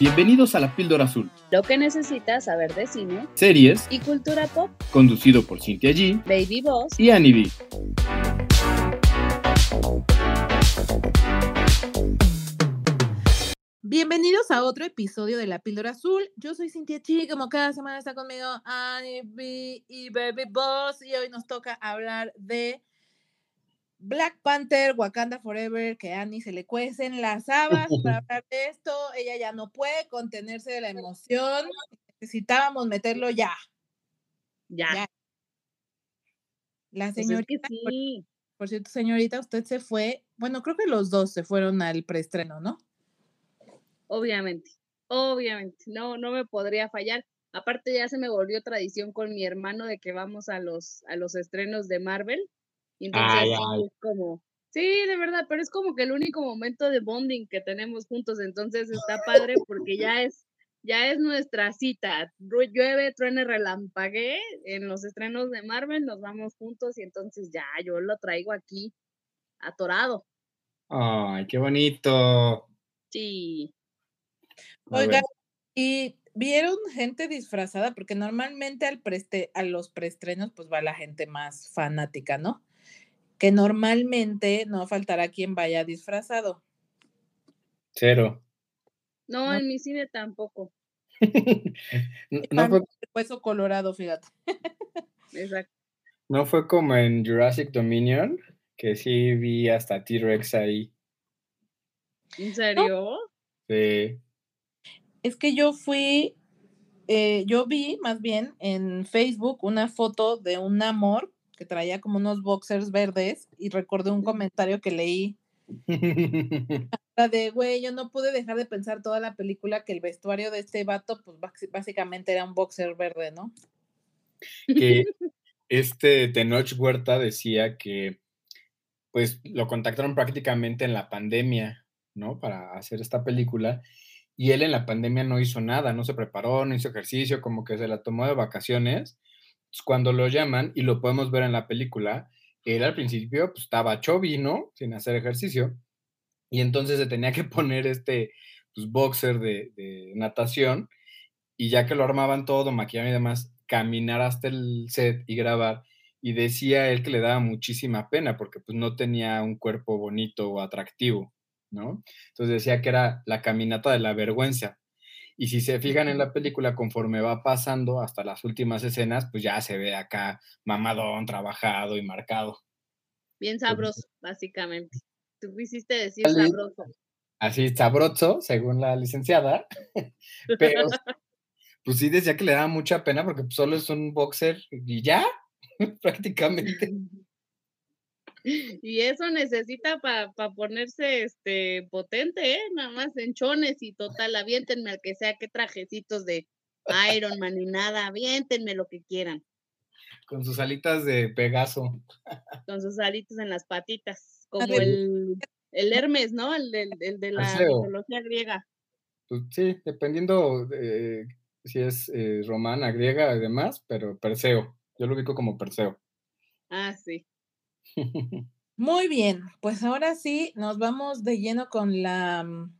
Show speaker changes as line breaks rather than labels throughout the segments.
Bienvenidos a La Píldora Azul,
Lo que necesitas saber de cine
series
y cultura pop.
conducido por Cintia G
Baby Boss.
y Annie B.
Bienvenidos a otro episodio de La Píldora Azul. Yo soy Cintia Chi, como cada semana está conmigo Annie B y Baby Boss y hoy nos toca hablar de Black Panther, Wakanda Forever, que a Annie se le cuecen las habas para hablar de esto. Ella ya no puede contenerse de la emoción. Necesitábamos meterlo ya.
Ya.
Ya. La
Pues es que
señorita, por-
sí.
por cierto, señorita, usted se fue, bueno, creo que los dos se fueron al preestreno, ¿no?
Obviamente. Obviamente. No, no me podría fallar. Aparte ya se me volvió tradición con mi hermano de que vamos a los, a los estrenos de Marvel. Y entonces
Ay,
sí,
ay.
es como, sí, de verdad, pero es como que el único momento de bonding que tenemos juntos, entonces está padre porque ya es, ya es nuestra cita. Llueve, truene, relampaguee, en los estrenos de Marvel nos vamos juntos y entonces ya, yo lo traigo aquí atorado.
Ay, qué bonito.
Sí.
A ver.
Oigan, y vieron gente disfrazada, porque normalmente al preste, a los preestrenos, pues va la gente más fanática, ¿no? Que normalmente no faltará quien vaya disfrazado.
Cero.
No,
No.
en mi cine tampoco.
no,
Van
fue,
hueso colorado, fíjate.
Exacto.
no fue como en Jurassic Dominion, que sí vi hasta T-Rex ahí.
¿En serio?
Sí.
Es que yo fui, eh, yo vi más bien en Facebook una foto de un amor que traía como unos boxers verdes y recordé un comentario que leí La de, güey, yo no pude dejar de pensar toda la película que el vestuario de este vato, pues básicamente era un boxer verde, ¿no?
que este Tenoch Huerta decía que pues lo contactaron prácticamente en la pandemia, ¿no? Para hacer esta película. Y él en la pandemia no hizo nada, no se preparó, no hizo ejercicio, como que se la tomó de vacaciones. Entonces, cuando lo llaman, y lo podemos ver en la película, él al principio pues, estaba chovi, ¿no? Sin hacer ejercicio. Y entonces se tenía que poner este pues, boxer de, natación y ya que lo armaban todo, maquillaban y demás, caminar hasta el set y grabar. Y decía él que le daba muchísima pena porque pues no tenía un cuerpo bonito o atractivo, ¿no? Entonces decía que era la caminata de la vergüenza. Y si se fijan en la película, conforme va pasando hasta las últimas escenas, pues ya se ve acá mamadón, trabajado y marcado.
Bien sabroso, básicamente. Tú quisiste decir sabroso.
Así sabroso, según la licenciada. Pero pues sí decía que le daba mucha pena porque solo es un boxer y ya, prácticamente.
Y eso necesita para ponerse este potente, ¿eh? Nada más enchones y total, aviéntenme al que sea, qué trajecitos de Iron Man ni nada, aviéntenme lo que quieran,
Con sus alitas de Pegaso.
con sus alitos en las patitas, como el, el Hermes, ¿no? El, del- el de la mitología griega.
Pues, sí, dependiendo de si es eh, romana, griega y demás, pero Perseo. Yo lo ubico como Perseo.
Ah, sí.
Muy bien, pues ahora sí nos vamos de lleno con la mm,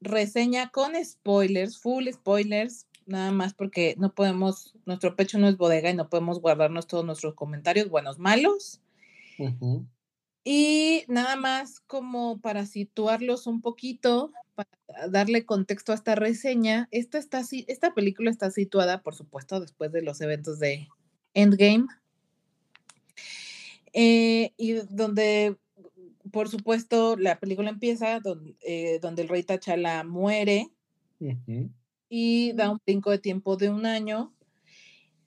reseña con spoilers, full spoilers, nada más porque no podemos, nuestro pecho no es bodega y no podemos guardarnos todos nuestros comentarios buenos, malos. Y nada más como para situarlos un poquito, para darle contexto a esta reseña, esta, está, esta película está situada, por supuesto, después de los eventos de Endgame, eh, y donde, por supuesto, la película empieza don- eh, donde el rey T'Challa muere y da un brinco de tiempo de un año,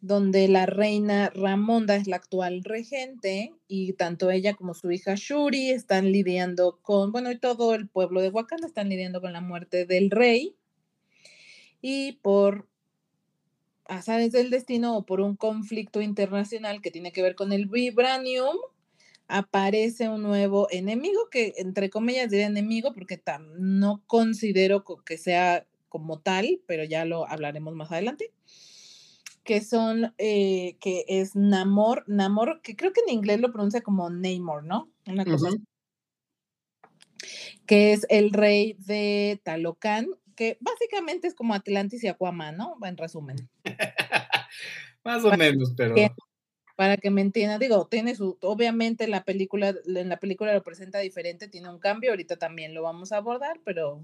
donde la reina Ramonda es la actual regente y tanto ella como su hija Shuri están lidiando con, bueno, y todo el pueblo de Wakanda están lidiando con la muerte del rey. Y por azares del destino o por un conflicto internacional que tiene que ver con el vibranium, aparece un nuevo enemigo que entre comillas diré enemigo porque no considero co- que sea como tal, pero ya lo hablaremos más adelante, que son, eh, que es Namor, Namor, que creo que en inglés lo pronuncia como Namor, ¿no? Una cosa que es el rey de Talocan, que básicamente es como Atlantis y Aquaman, ¿no? En resumen.
Más o menos, pero.
para que me entiendan, digo, tiene su, obviamente la película, en la película lo presenta diferente, tiene un cambio, ahorita también lo vamos a abordar, pero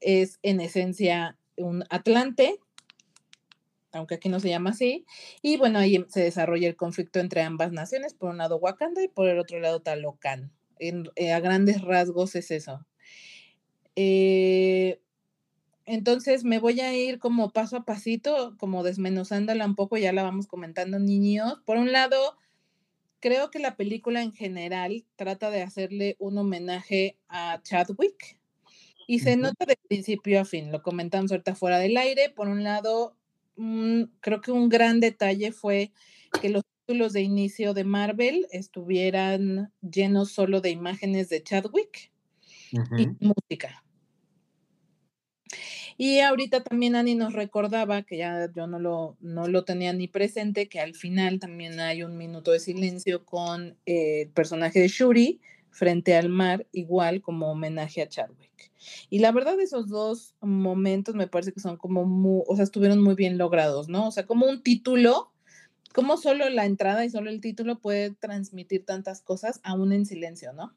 es en esencia un Atlante, aunque aquí no se llama así, y bueno, ahí se desarrolla el conflicto entre ambas naciones, por un lado Wakanda y por el otro lado Talocan. Eh, a grandes rasgos es eso. Eh, entonces me voy a ir como paso a pasito, como desmenuzándola un poco, ya la vamos comentando niños. Por un lado, creo que la película en general trata de hacerle un homenaje a Chadwick y se nota de principio a fin, lo comentamos ahorita fuera del aire. Por un lado, creo que un gran detalle fue que los títulos de inicio de Marvel estuvieran llenos solo de imágenes de Chadwick y música. Y ahorita también Ani nos recordaba, que ya yo no lo, no lo tenía ni presente, que al final también hay un minuto de silencio con eh, el personaje de Shuri frente al mar, igual como homenaje a Chadwick. Y la verdad, esos dos momentos me parece que son como, muy, o sea, estuvieron muy bien logrados, ¿no? O sea, como un título, como solo la entrada y solo el título puede transmitir tantas cosas aún en silencio, ¿no?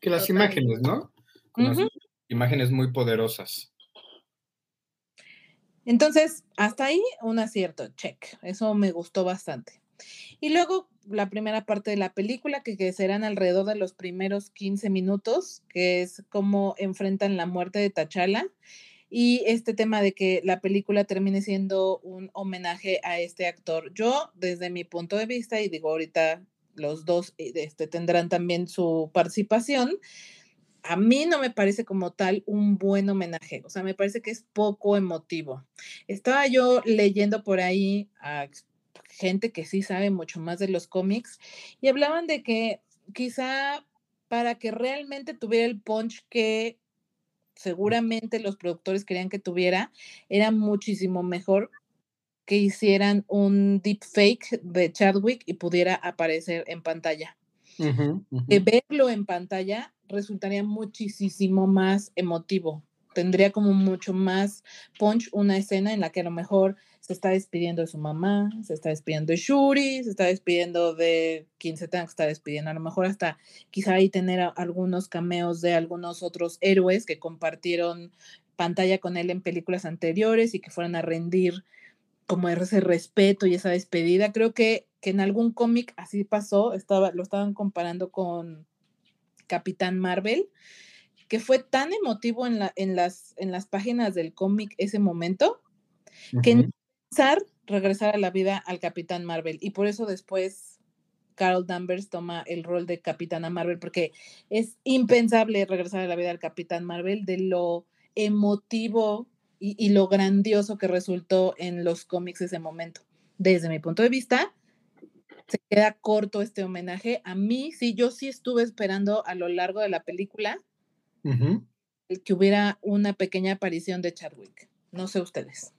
Que las imágenes, ¿no? Imágenes muy poderosas.
Entonces, hasta ahí un acierto, check. Eso me gustó bastante. Y luego la primera parte de la película, que, que, serán alrededor de los primeros 15 minutos, que es cómo enfrentan la muerte de Tachala. Y este tema de que la película termine siendo un homenaje a este actor. Yo, desde mi punto de vista, y digo ahorita los dos este, tendrán también su participación, a mí no me parece como tal un buen homenaje, o sea, me parece que es poco emotivo. Estaba yo leyendo por ahí a gente que sí sabe mucho más de los cómics y hablaban de que quizá para que realmente tuviera el punch que seguramente los productores querían que tuviera, era muchísimo mejor que hicieran un deep fake de Chadwick y pudiera aparecer en pantalla. Que verlo en pantalla resultaría muchísimo más emotivo. Tendría como mucho más punch una escena en la que a lo mejor se está despidiendo de su mamá, se está despidiendo de Shuri, se está despidiendo de quien se tenga que estar despidiendo. A lo mejor hasta quizá ahí tener algunos cameos de algunos otros héroes que compartieron pantalla con él en películas anteriores y que fueran a rendir como ese respeto y esa despedida. Creo que, que en algún cómic así pasó, estaba, lo estaban comparando con Capitán Marvel, que fue tan emotivo en, la, en, las, en las páginas del cómic ese momento, que pensar regresar a la vida al Capitán Marvel. Y por eso después Carol Danvers toma el rol de Capitana Marvel, porque es impensable regresar a la vida al Capitán Marvel de lo emotivo y, y lo grandioso que resultó en los cómics ese momento. Desde mi punto de vista, se queda corto este homenaje. A mí, sí, yo sí estuve esperando a lo largo de la película que hubiera una pequeña aparición de Chadwick. No sé ustedes.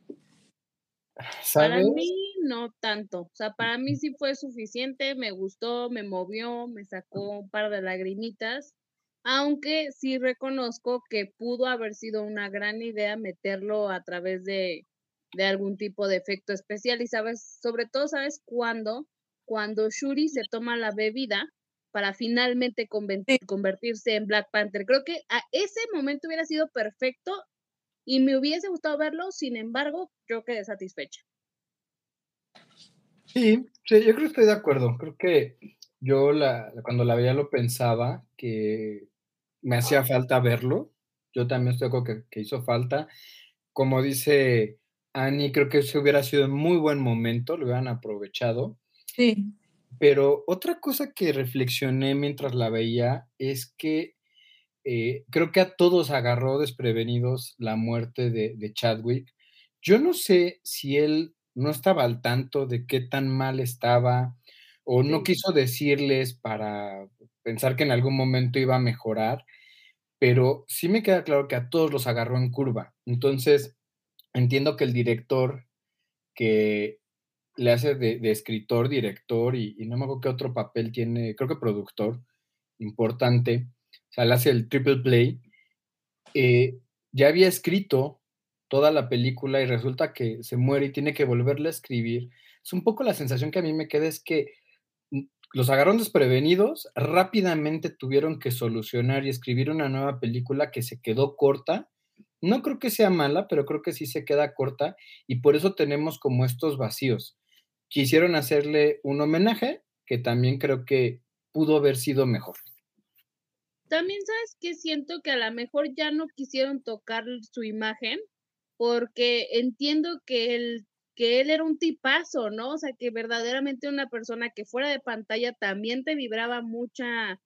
Para mí no tanto, o sea, para mí sí fue suficiente, me gustó, me movió, me sacó un par de lagrimitas, aunque sí reconozco que pudo haber sido una gran idea meterlo a través de, de algún tipo de efecto especial y sabes, sobre todo sabes cuándo, cuando Shuri se toma la bebida para finalmente convertirse en Black Panther. Creo que a ese momento hubiera sido perfecto y me hubiese gustado verlo, sin embargo, yo quedé satisfecha.
Sí, sí, yo creo que estoy de acuerdo. Creo que yo la, cuando la veía lo pensaba que me hacía falta verlo. Yo también estoy de acuerdo que, que hizo falta. Como dice Annie, creo que ese hubiera sido un muy buen momento, lo hubieran aprovechado.
Sí.
Pero otra cosa que reflexioné mientras la veía es que eh, creo que a todos agarró desprevenidos la muerte de, Chadwick. Yo no sé si él no estaba al tanto de qué tan mal estaba o no quiso decirles para pensar que en algún momento iba a mejorar, pero sí me queda claro que a todos los agarró en curva. Entonces, entiendo que el director que le hace de, escritor, director y, no me acuerdo qué otro papel tiene, creo que productor importante, o sea, le hace el triple play. Eh, ya había escrito toda la película y resulta que se muere y tiene que volverla a escribir. Es un poco la sensación que a mí me queda es que mm, los agarraron desprevenidos, rápidamente tuvieron que solucionar y escribir una nueva película que se quedó corta. No creo que sea mala, pero creo que sí se queda corta y por eso tenemos como estos vacíos. Quisieron hacerle un homenaje que también creo que pudo haber sido mejor.
También sabes que siento que a lo mejor ya no quisieron tocar su imagen porque entiendo que él, que él era un tipazo, ¿no? O sea, que verdaderamente una persona que fuera de pantalla también te vibraba mucha,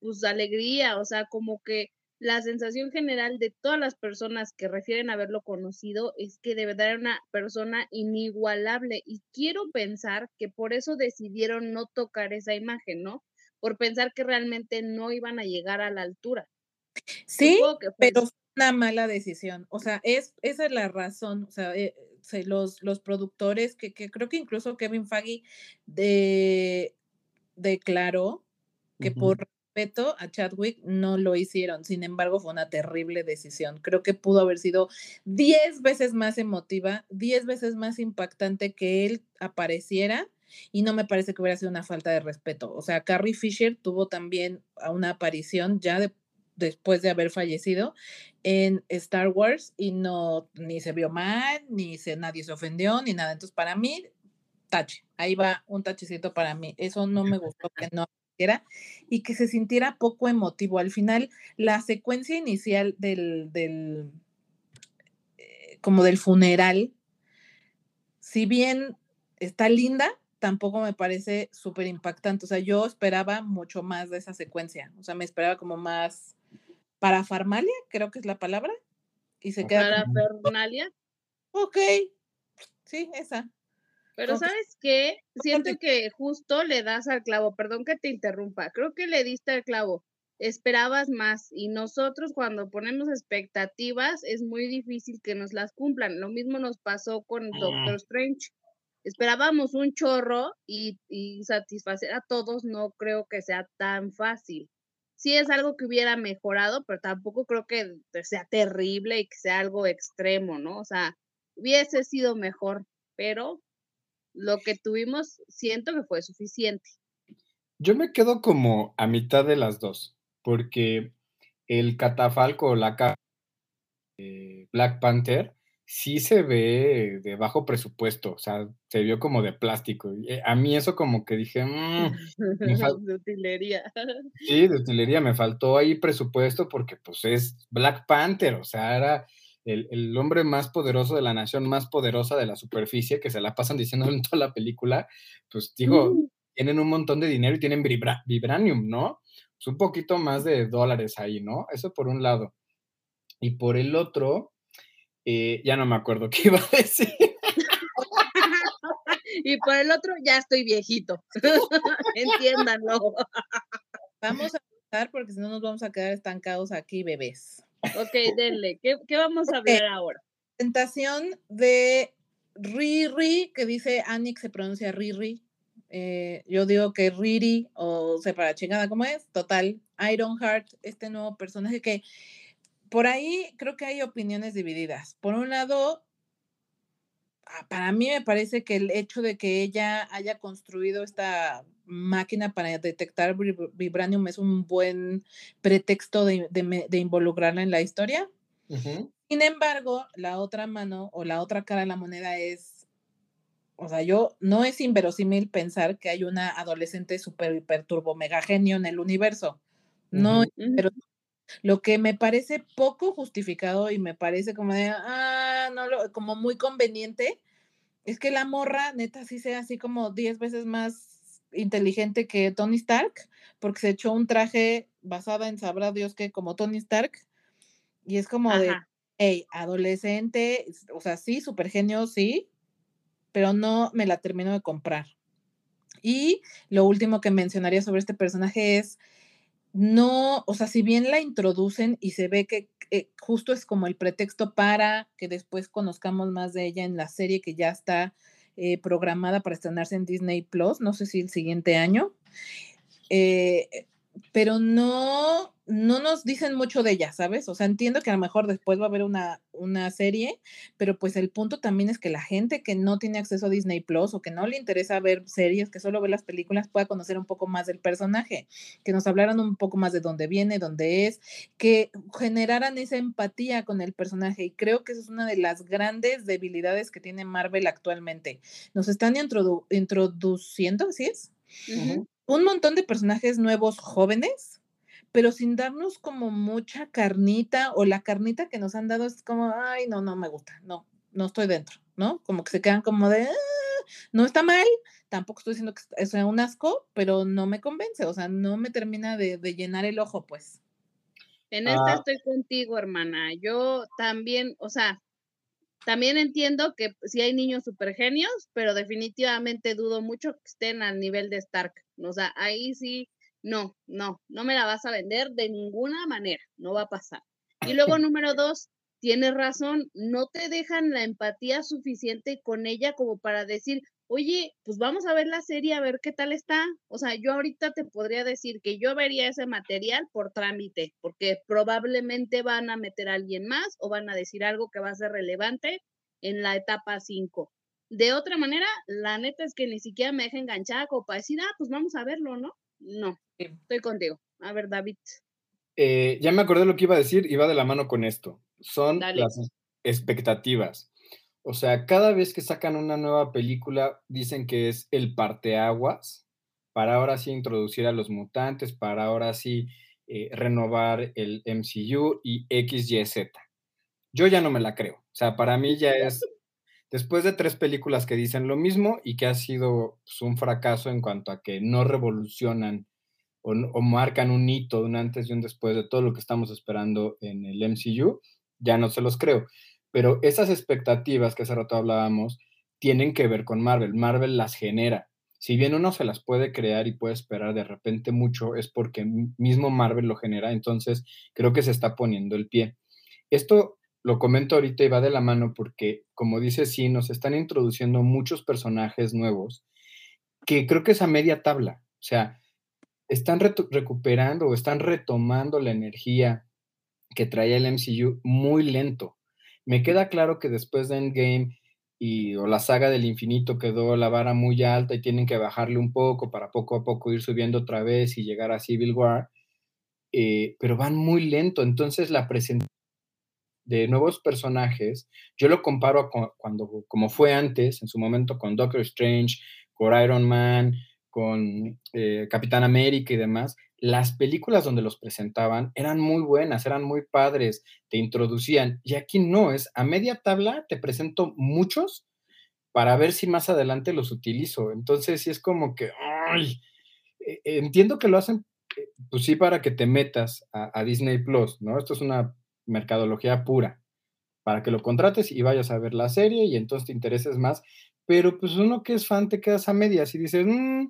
pues, alegría, o sea, como que la sensación general de todas las personas que refieren a haberlo conocido es que de verdad era una persona inigualable y quiero pensar que por eso decidieron no tocar esa imagen, ¿no? Por pensar que realmente no iban a llegar a la altura.
Sí, pero una mala decisión. O sea, es, esa es la razón. O sea, eh, los, los productores, que, que, creo que incluso Kevin Faggy de, declaró que por respeto a Chadwick no lo hicieron. Sin embargo, fue una terrible decisión. Creo que pudo haber sido diez veces más emotiva, diez veces más impactante que él apareciera y no me parece que hubiera sido una falta de respeto. O sea, Carrie Fisher tuvo también una aparición ya de después de haber fallecido en Star Wars y no, ni se vio mal, ni se, nadie se ofendió, ni nada. Entonces, para mí, tache, ahí va un tachecito para mí. Eso no me gustó que no y que se sintiera poco emotivo. Al final, la secuencia inicial del, del eh, como del funeral, si bien está linda, tampoco me parece súper impactante. O sea, yo esperaba mucho más de esa secuencia. O sea, me esperaba como más parafarmalia, creo que es la palabra. Y se queda.
Parafernalia.
Ok. Sí, esa.
Pero ¿sabes qué? Siento que justo le das al clavo, perdón que te interrumpa, creo que le diste al clavo, esperabas más y nosotros cuando ponemos expectativas es muy difícil que nos las cumplan. Lo mismo nos pasó con Doctor Strange. Esperábamos un chorro y, y satisfacer a todos no creo que sea tan fácil sí es algo que hubiera mejorado, pero tampoco creo que sea terrible y que sea algo extremo, ¿no? O sea, hubiese sido mejor, pero lo que tuvimos siento que fue suficiente.
Yo me quedo como a mitad de las dos, porque el catafalco, la Black Panther, sí se ve de bajo presupuesto, o sea, se vio como de plástico. Eh, a mí eso como que dije, mm,
de utilería.
Sí, de utilería, me faltó ahí presupuesto porque pues es Black Panther, o sea, era el, hombre más poderoso de la nación, más poderosa de la superficie, que se la pasan diciendo en toda la película, pues digo, mm. tienen un montón de dinero y tienen vibranium, ¿no? Pues un poquito más de dólares ahí, ¿no? Eso por un lado. Y por el otro, eh, ya no me acuerdo qué iba a decir.
y por el otro, ya estoy viejito. Entiéndanlo.
Vamos a empezar porque si no nos vamos a quedar estancados aquí, bebés.
Ok, denle. ¿Qué, vamos a hablar ahora?
Presentación de Riri, que dice Annie se pronuncia Riri. Eh, yo digo que Riri, o sea, para chingada, ¿cómo es? Total. Ironheart, este nuevo personaje que por ahí creo que hay opiniones divididas. Por un lado, para mí me parece que el hecho de que ella haya construido esta máquina para detectar vibranium es un buen pretexto de, involucrarla en la historia. Sin embargo, la otra mano o la otra cara de la moneda es, o sea, yo no es inverosímil pensar que hay una adolescente super hiper turbo mega genio en el universo. No, pero lo que me parece poco justificado y me parece como de, ah, no, lo, como muy conveniente, es que la morra, neta, sí sea así como 10 veces más inteligente que Tony Stark, porque se echó un traje basado en sabrá Dios que como Tony Stark, y es como de, hey, adolescente, o sea, sí, súper genio, sí, pero no me la termino de comprar. Y lo último que mencionaría sobre este personaje es no, o sea, si bien la introducen y se ve que eh, justo es como el pretexto para que después conozcamos más de ella en la serie que ya está eh, programada para estrenarse en Disney Plus, no sé si el siguiente año. Eh, pero no, no nos dicen mucho de ella, ¿sabes? O sea, entiendo que a lo mejor después va a haber una, una serie, pero pues el punto también es que la gente que no tiene acceso a Disney Plus o que no le interesa ver series, que solo ve las películas, pueda conocer un poco más del personaje, que nos hablaran un poco más de dónde viene, dónde es, que generaran esa empatía con el personaje. Y creo que esa es una de las grandes debilidades que tiene Marvel actualmente. Nos están introduciendo, ¿sí es? Un montón de personajes nuevos jóvenes, pero sin darnos como mucha carnita o la carnita que nos han dado es como, ay, no, no me gusta, no, no estoy dentro, ¿no? Como que se quedan como de, ah, no está mal, tampoco estoy diciendo que sea un asco, pero no me convence, o sea, no me termina de, llenar el ojo, pues.
En esta ah. estoy contigo, hermana. Yo también, o sea, también entiendo que sí hay niños super genios, pero definitivamente dudo mucho que estén al nivel de Stark. O sea, ahí sí, no, no, no me la vas a vender de ninguna manera, no va a pasar. Y luego, número dos, tienes razón, no te dejan la empatía suficiente con ella como para decir, oye, pues vamos a ver la serie, a ver qué tal está. O sea, yo ahorita te podría decir que yo vería ese material por trámite, porque probablemente van a meter a alguien más o van a decir algo que va a ser relevante en la etapa 5. De otra manera, la neta es que ni siquiera me deja enganchada como para decir, ah, pues vamos a verlo, ¿no? No, estoy contigo. A ver, David.
Eh, ya me acordé lo que iba a decir, iba de la mano con esto. Son las expectativas. O sea, cada vez que sacan una nueva película, dicen que es el parteaguas para ahora sí introducir a los mutantes, para ahora sí eh, renovar el MCU y XYZ. Yo ya no me la creo. O sea, para mí ya es, después de tres películas que dicen lo mismo y que ha sido pues, un fracaso en cuanto a que no revolucionan o, o, marcan un hito, un antes y un después de todo lo que estamos esperando en el MCU, ya no se los creo. Pero esas expectativas que hace rato hablábamos tienen que ver con Marvel. Marvel las genera. Si bien uno se las puede crear y puede esperar de repente mucho, es porque mismo Marvel lo genera. Entonces, creo que se está poniendo el pie. Esto lo comento ahorita y va de la mano porque, como dice, sí, nos están introduciendo muchos personajes nuevos que creo que es a media tabla. O sea, están recuperando o están retomando la energía que traía el MCU muy lento. Me queda claro que después de Endgame y o la saga del infinito quedó la vara muy alta y tienen que bajarle un poco para poco a poco ir subiendo otra vez y llegar a Civil War, eh, pero van muy lento. Entonces la presentación de nuevos personajes, yo lo comparo con, cuando, como fue antes, en su momento con Doctor Strange, con Iron Man, con eh, Capitán América y demás, las películas donde los presentaban eran muy buenas, eran muy padres, te introducían. Y aquí no, es a media tabla te presento muchos para ver si más adelante los utilizo. Entonces, sí es como que, ay, e, entiendo que lo hacen, eh, pues sí, para que te metas a, Disney Plus, ¿no? Esto es una mercadología pura, para que lo contrates y vayas a ver la serie y entonces te intereses más. Pero pues uno que es fan te quedas a medias y dices, mmm,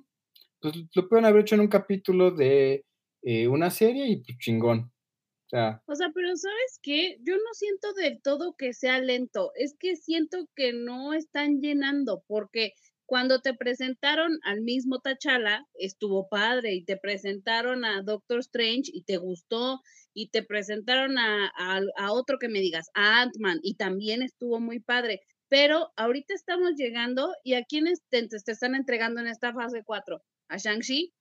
pues lo pueden haber hecho en un capítulo de eh, una serie y pues chingón. O sea,
pero ¿sabes qué? Yo no siento del todo que sea lento, es que siento que no están llenando, porque cuando te presentaron al mismo Tachala, estuvo padre, y te presentaron a Doctor Strange y te gustó, y te presentaron a, otro que me digas, a Ant-Man, y también estuvo muy padre. Pero ahorita estamos llegando y a quienes te, te están entregando en esta fase 4 a Shang-Chi,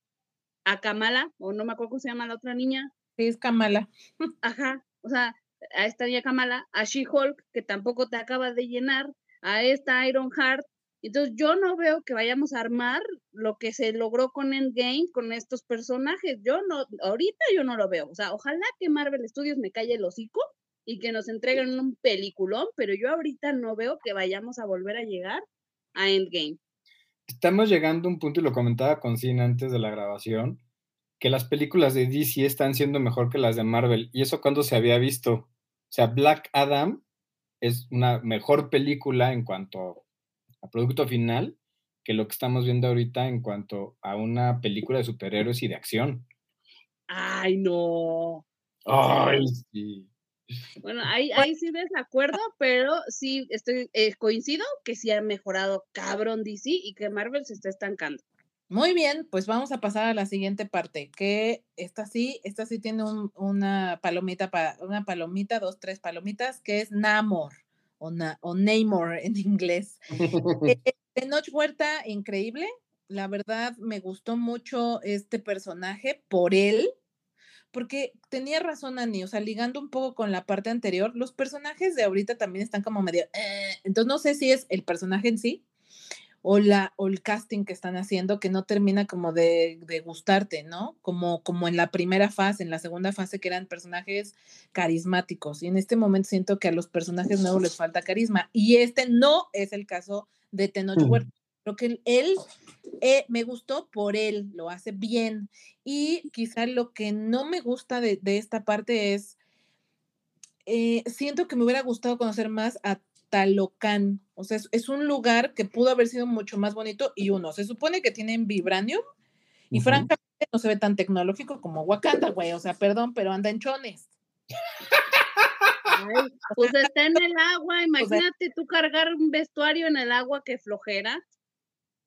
a Kamala, o no me acuerdo cómo se llama la otra niña.
Sí, es Kamala.
Ajá, o sea, a esta niña Kamala, a She-Hulk, que tampoco te acaba de llenar, a esta Iron Heart. Entonces yo no veo que vayamos a armar lo que se logró con Endgame con estos personajes. Yo no, ahorita yo no lo veo. O sea, ojalá que Marvel Studios me calle el hocico y que nos entreguen un peliculón, pero yo ahorita no veo que vayamos a volver a llegar a Endgame
estamos llegando a un punto, y lo comentaba con Sin antes de la grabación, que las películas de DC están siendo mejor que las de Marvel. ¿Y eso cuando se había visto? O sea, Black Adam es una mejor película en cuanto a producto final que lo que estamos viendo ahorita en cuanto a una película de superhéroes y de acción.
Ay, no.
Ay, sí.
Bueno, ahí, ahí sí desacuerdo, pero sí estoy eh, coincido que sí ha mejorado cabrón DC y que Marvel se está estancando.
Muy bien, pues vamos a pasar a la siguiente parte, que esta sí, esta sí tiene una palomita, para una palomita, dos, tres palomitas, que es Namor o, o Namor en inglés. eh, Noche Huerta, increíble. La verdad, me gustó mucho este personaje por él, porque tenía razón Ani, o sea, ligando un poco con la parte anterior, los personajes de ahorita también están como medio, eh, entonces no sé si es el personaje en sí o, la, o el casting que están haciendo que no termina como de, de, gustarte, ¿no? Como, como en la primera fase, en la segunda fase que eran personajes carismáticos y en este momento siento que a los personajes nuevos les falta carisma y este no es el caso de Tenoch Huerta. Creo que él eh, me gustó por él, lo hace bien. Y quizá lo que no me gusta de, de esta parte es, eh, siento que me hubiera gustado conocer más a Talocan. O sea, es, es, un lugar que pudo haber sido mucho más bonito y uno, se supone que tienen vibranium y uh -huh. francamente no se ve tan tecnológico como Wakanda, güey. O sea, perdón, pero anda en chones.
Ay, pues está en el agua, imagínate o sea, tú cargar un vestuario en el agua que flojera.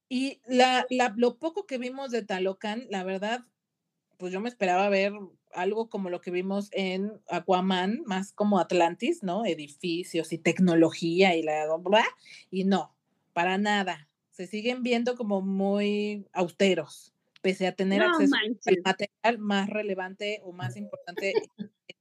Y la, la, lo poco que vimos de Talocan, la verdad, pues yo me esperaba ver algo como lo que vimos en Aquaman, más como Atlantis, ¿no? Edificios y tecnología y la bla, y no, para nada. Se siguen viendo como muy austeros, pese a tener no, acceso manches. al material más relevante o más importante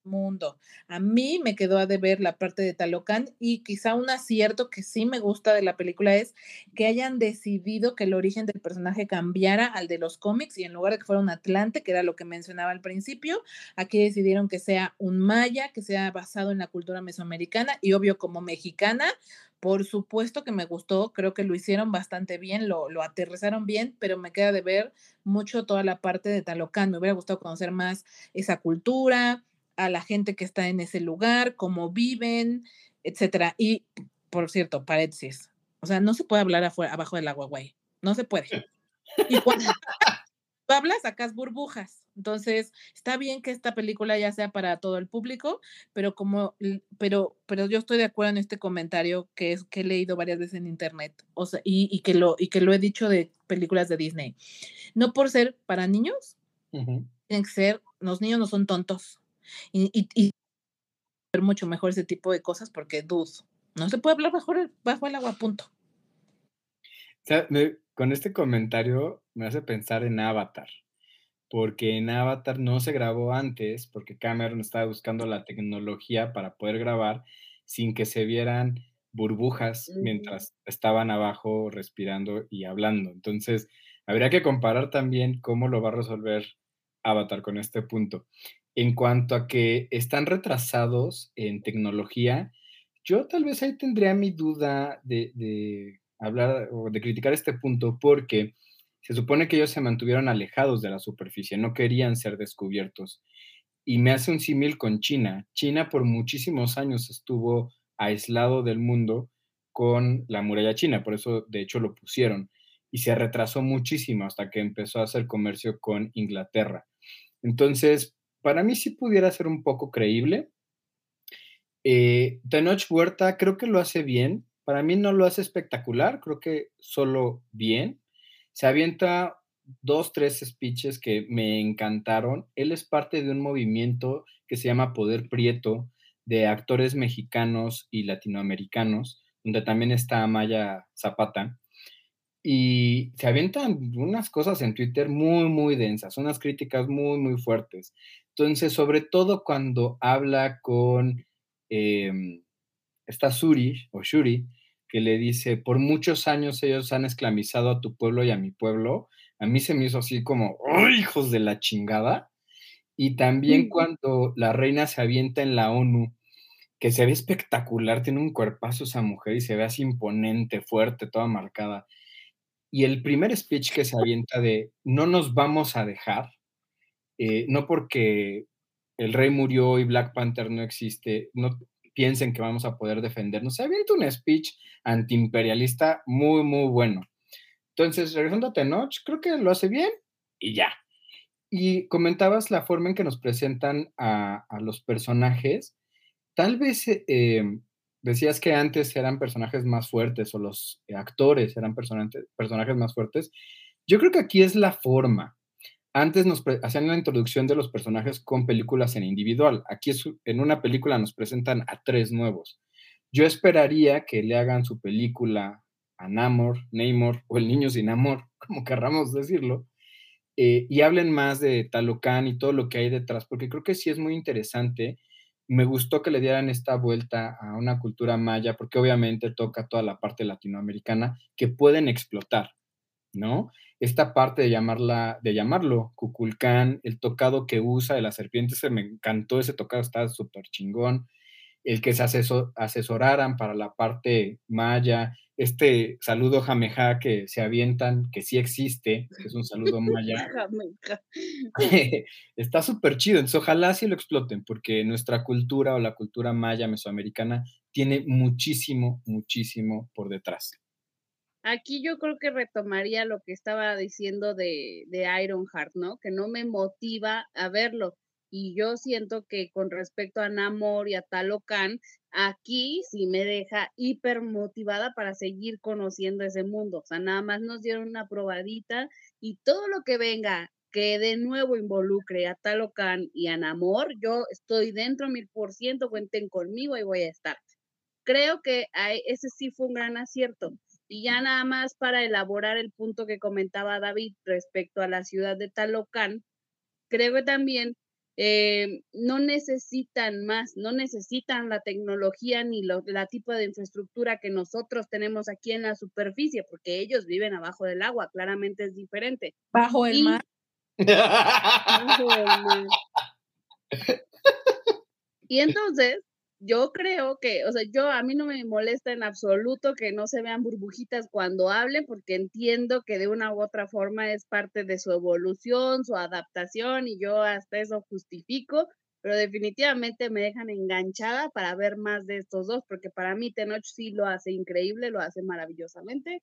mundo. A mí me quedó a deber la parte de Talocan y quizá un acierto que sí me gusta de la película es que hayan decidido que el origen del personaje cambiara al de los cómics y en lugar de que fuera un Atlante, que era lo que mencionaba al principio, aquí decidieron que sea un maya, que sea basado en la cultura mesoamericana y obvio como mexicana, por supuesto que me gustó, creo que lo hicieron bastante bien, lo, lo aterrizaron bien, pero me queda de ver mucho toda la parte de Talocan. Me hubiera gustado conocer más esa cultura, a la gente que está en ese lugar, cómo viven, etcétera. Y, por cierto, paréntesis, o sea, no se puede hablar afuera, abajo del agua, güey. No se puede. Y cuando tú hablas, sacas burbujas. Entonces, está bien que esta película ya sea para todo el público, pero como, pero, pero yo estoy de acuerdo en este comentario que es que he leído varias veces en internet, o sea, y, y que lo, y que lo he dicho de películas de Disney. No por ser para niños, uh -huh. tienen que ser, los niños no son tontos, y, y, y, ver mucho mejor ese tipo de cosas porque, dude, no se puede hablar mejor bajo el agua, punto.
O sea, me, con este comentario me hace pensar en Avatar, porque en Avatar no se grabó antes, porque Cameron estaba buscando la tecnología para poder grabar sin que se vieran burbujas -huh. mientras estaban abajo respirando y hablando. Entonces, habría que comparar también cómo lo va a resolver Avatar con este punto en cuanto a que están retrasados en tecnología, yo tal vez ahí tendría mi duda de, de, hablar o de criticar este punto porque se supone que ellos se mantuvieron alejados de la superficie, no querían ser descubiertos. Y me hace un símil con China. China por muchísimos años estuvo aislado del mundo con la muralla china, por eso de hecho lo pusieron. Y se retrasó muchísimo hasta que empezó a hacer comercio con Inglaterra. Entonces, para mí sí pudiera ser un poco creíble. Eh, Tenoch Huerta creo que lo hace bien. Para mí no lo hace espectacular, creo que solo bien. Se avienta dos, tres speeches que me encantaron. Él es parte de un movimiento que se llama Poder Prieto, de actores mexicanos y latinoamericanos, donde también está Maya Zapata y se avientan unas cosas en Twitter muy, muy densas, unas críticas muy, muy fuertes. Entonces, sobre todo cuando habla con eh, esta Suri o Shuri, que le dice, por muchos años ellos han esclavizado a tu pueblo y a mi pueblo, a mí se me hizo así como, ¡oh, hijos de la chingada! Y también sí. cuando la reina se avienta en la ONU, que se ve espectacular, tiene un cuerpazo esa mujer y se ve así imponente, fuerte, toda marcada y el primer speech que se avienta de no nos vamos a dejar, eh, no porque el rey murió y Black Panther no existe, no piensen que vamos a poder defendernos. Se avienta un speech antiimperialista muy, muy bueno. Entonces, regresando a Tenoch, creo que lo hace bien y ya. Y comentabas la forma en que nos presentan a, a los personajes. Tal vez eh, decías que antes eran personajes más fuertes o los actores eran personajes más fuertes. Yo creo que aquí es la forma. Antes nos hacían la introducción de los personajes con películas en individual. Aquí en una película nos presentan a tres nuevos. Yo esperaría que le hagan su película a Namor, Namor o El Niño sin Amor, como querramos decirlo, eh, y hablen más de Talocan y todo lo que hay detrás, porque creo que sí es muy interesante. Me gustó que le dieran esta vuelta a una cultura maya, porque obviamente toca toda la parte latinoamericana que pueden explotar, ¿no? Esta parte de llamarla, de llamarlo Cuculcán, el tocado que usa de la serpiente, se me encantó ese tocado, está súper chingón el que se asesoraran para la parte maya, este saludo jameja que se avientan, que sí existe, que es un saludo maya. está súper chido, entonces ojalá sí lo exploten, porque nuestra cultura o la cultura maya mesoamericana tiene muchísimo, muchísimo por detrás.
Aquí yo creo que retomaría lo que estaba diciendo de, de Ironheart, ¿no? Que no me motiva a verlo y yo siento que con respecto a Namor y a Talocan, aquí sí me deja hiper motivada para seguir conociendo ese mundo. O sea, nada más nos dieron una probadita y todo lo que venga que de nuevo involucre a Talocan y a Namor, yo estoy dentro mil por ciento, cuenten conmigo y voy a estar. Creo que ese sí fue un gran acierto. Y ya nada más para elaborar el punto que comentaba David respecto a la ciudad de Talocan, creo que también eh, no necesitan más, no necesitan la tecnología ni la tipo de infraestructura que nosotros tenemos aquí en la superficie, porque ellos viven abajo del agua, claramente es diferente.
Bajo el mar. Bajo el mar.
Y entonces, yo creo que, o sea, yo a mí no me molesta en absoluto que no se vean burbujitas cuando hablen, porque entiendo que de una u otra forma es parte de su evolución, su adaptación, y yo hasta eso justifico, pero definitivamente me dejan enganchada para ver más de estos dos, porque para mí Tenoch sí lo hace increíble, lo hace maravillosamente.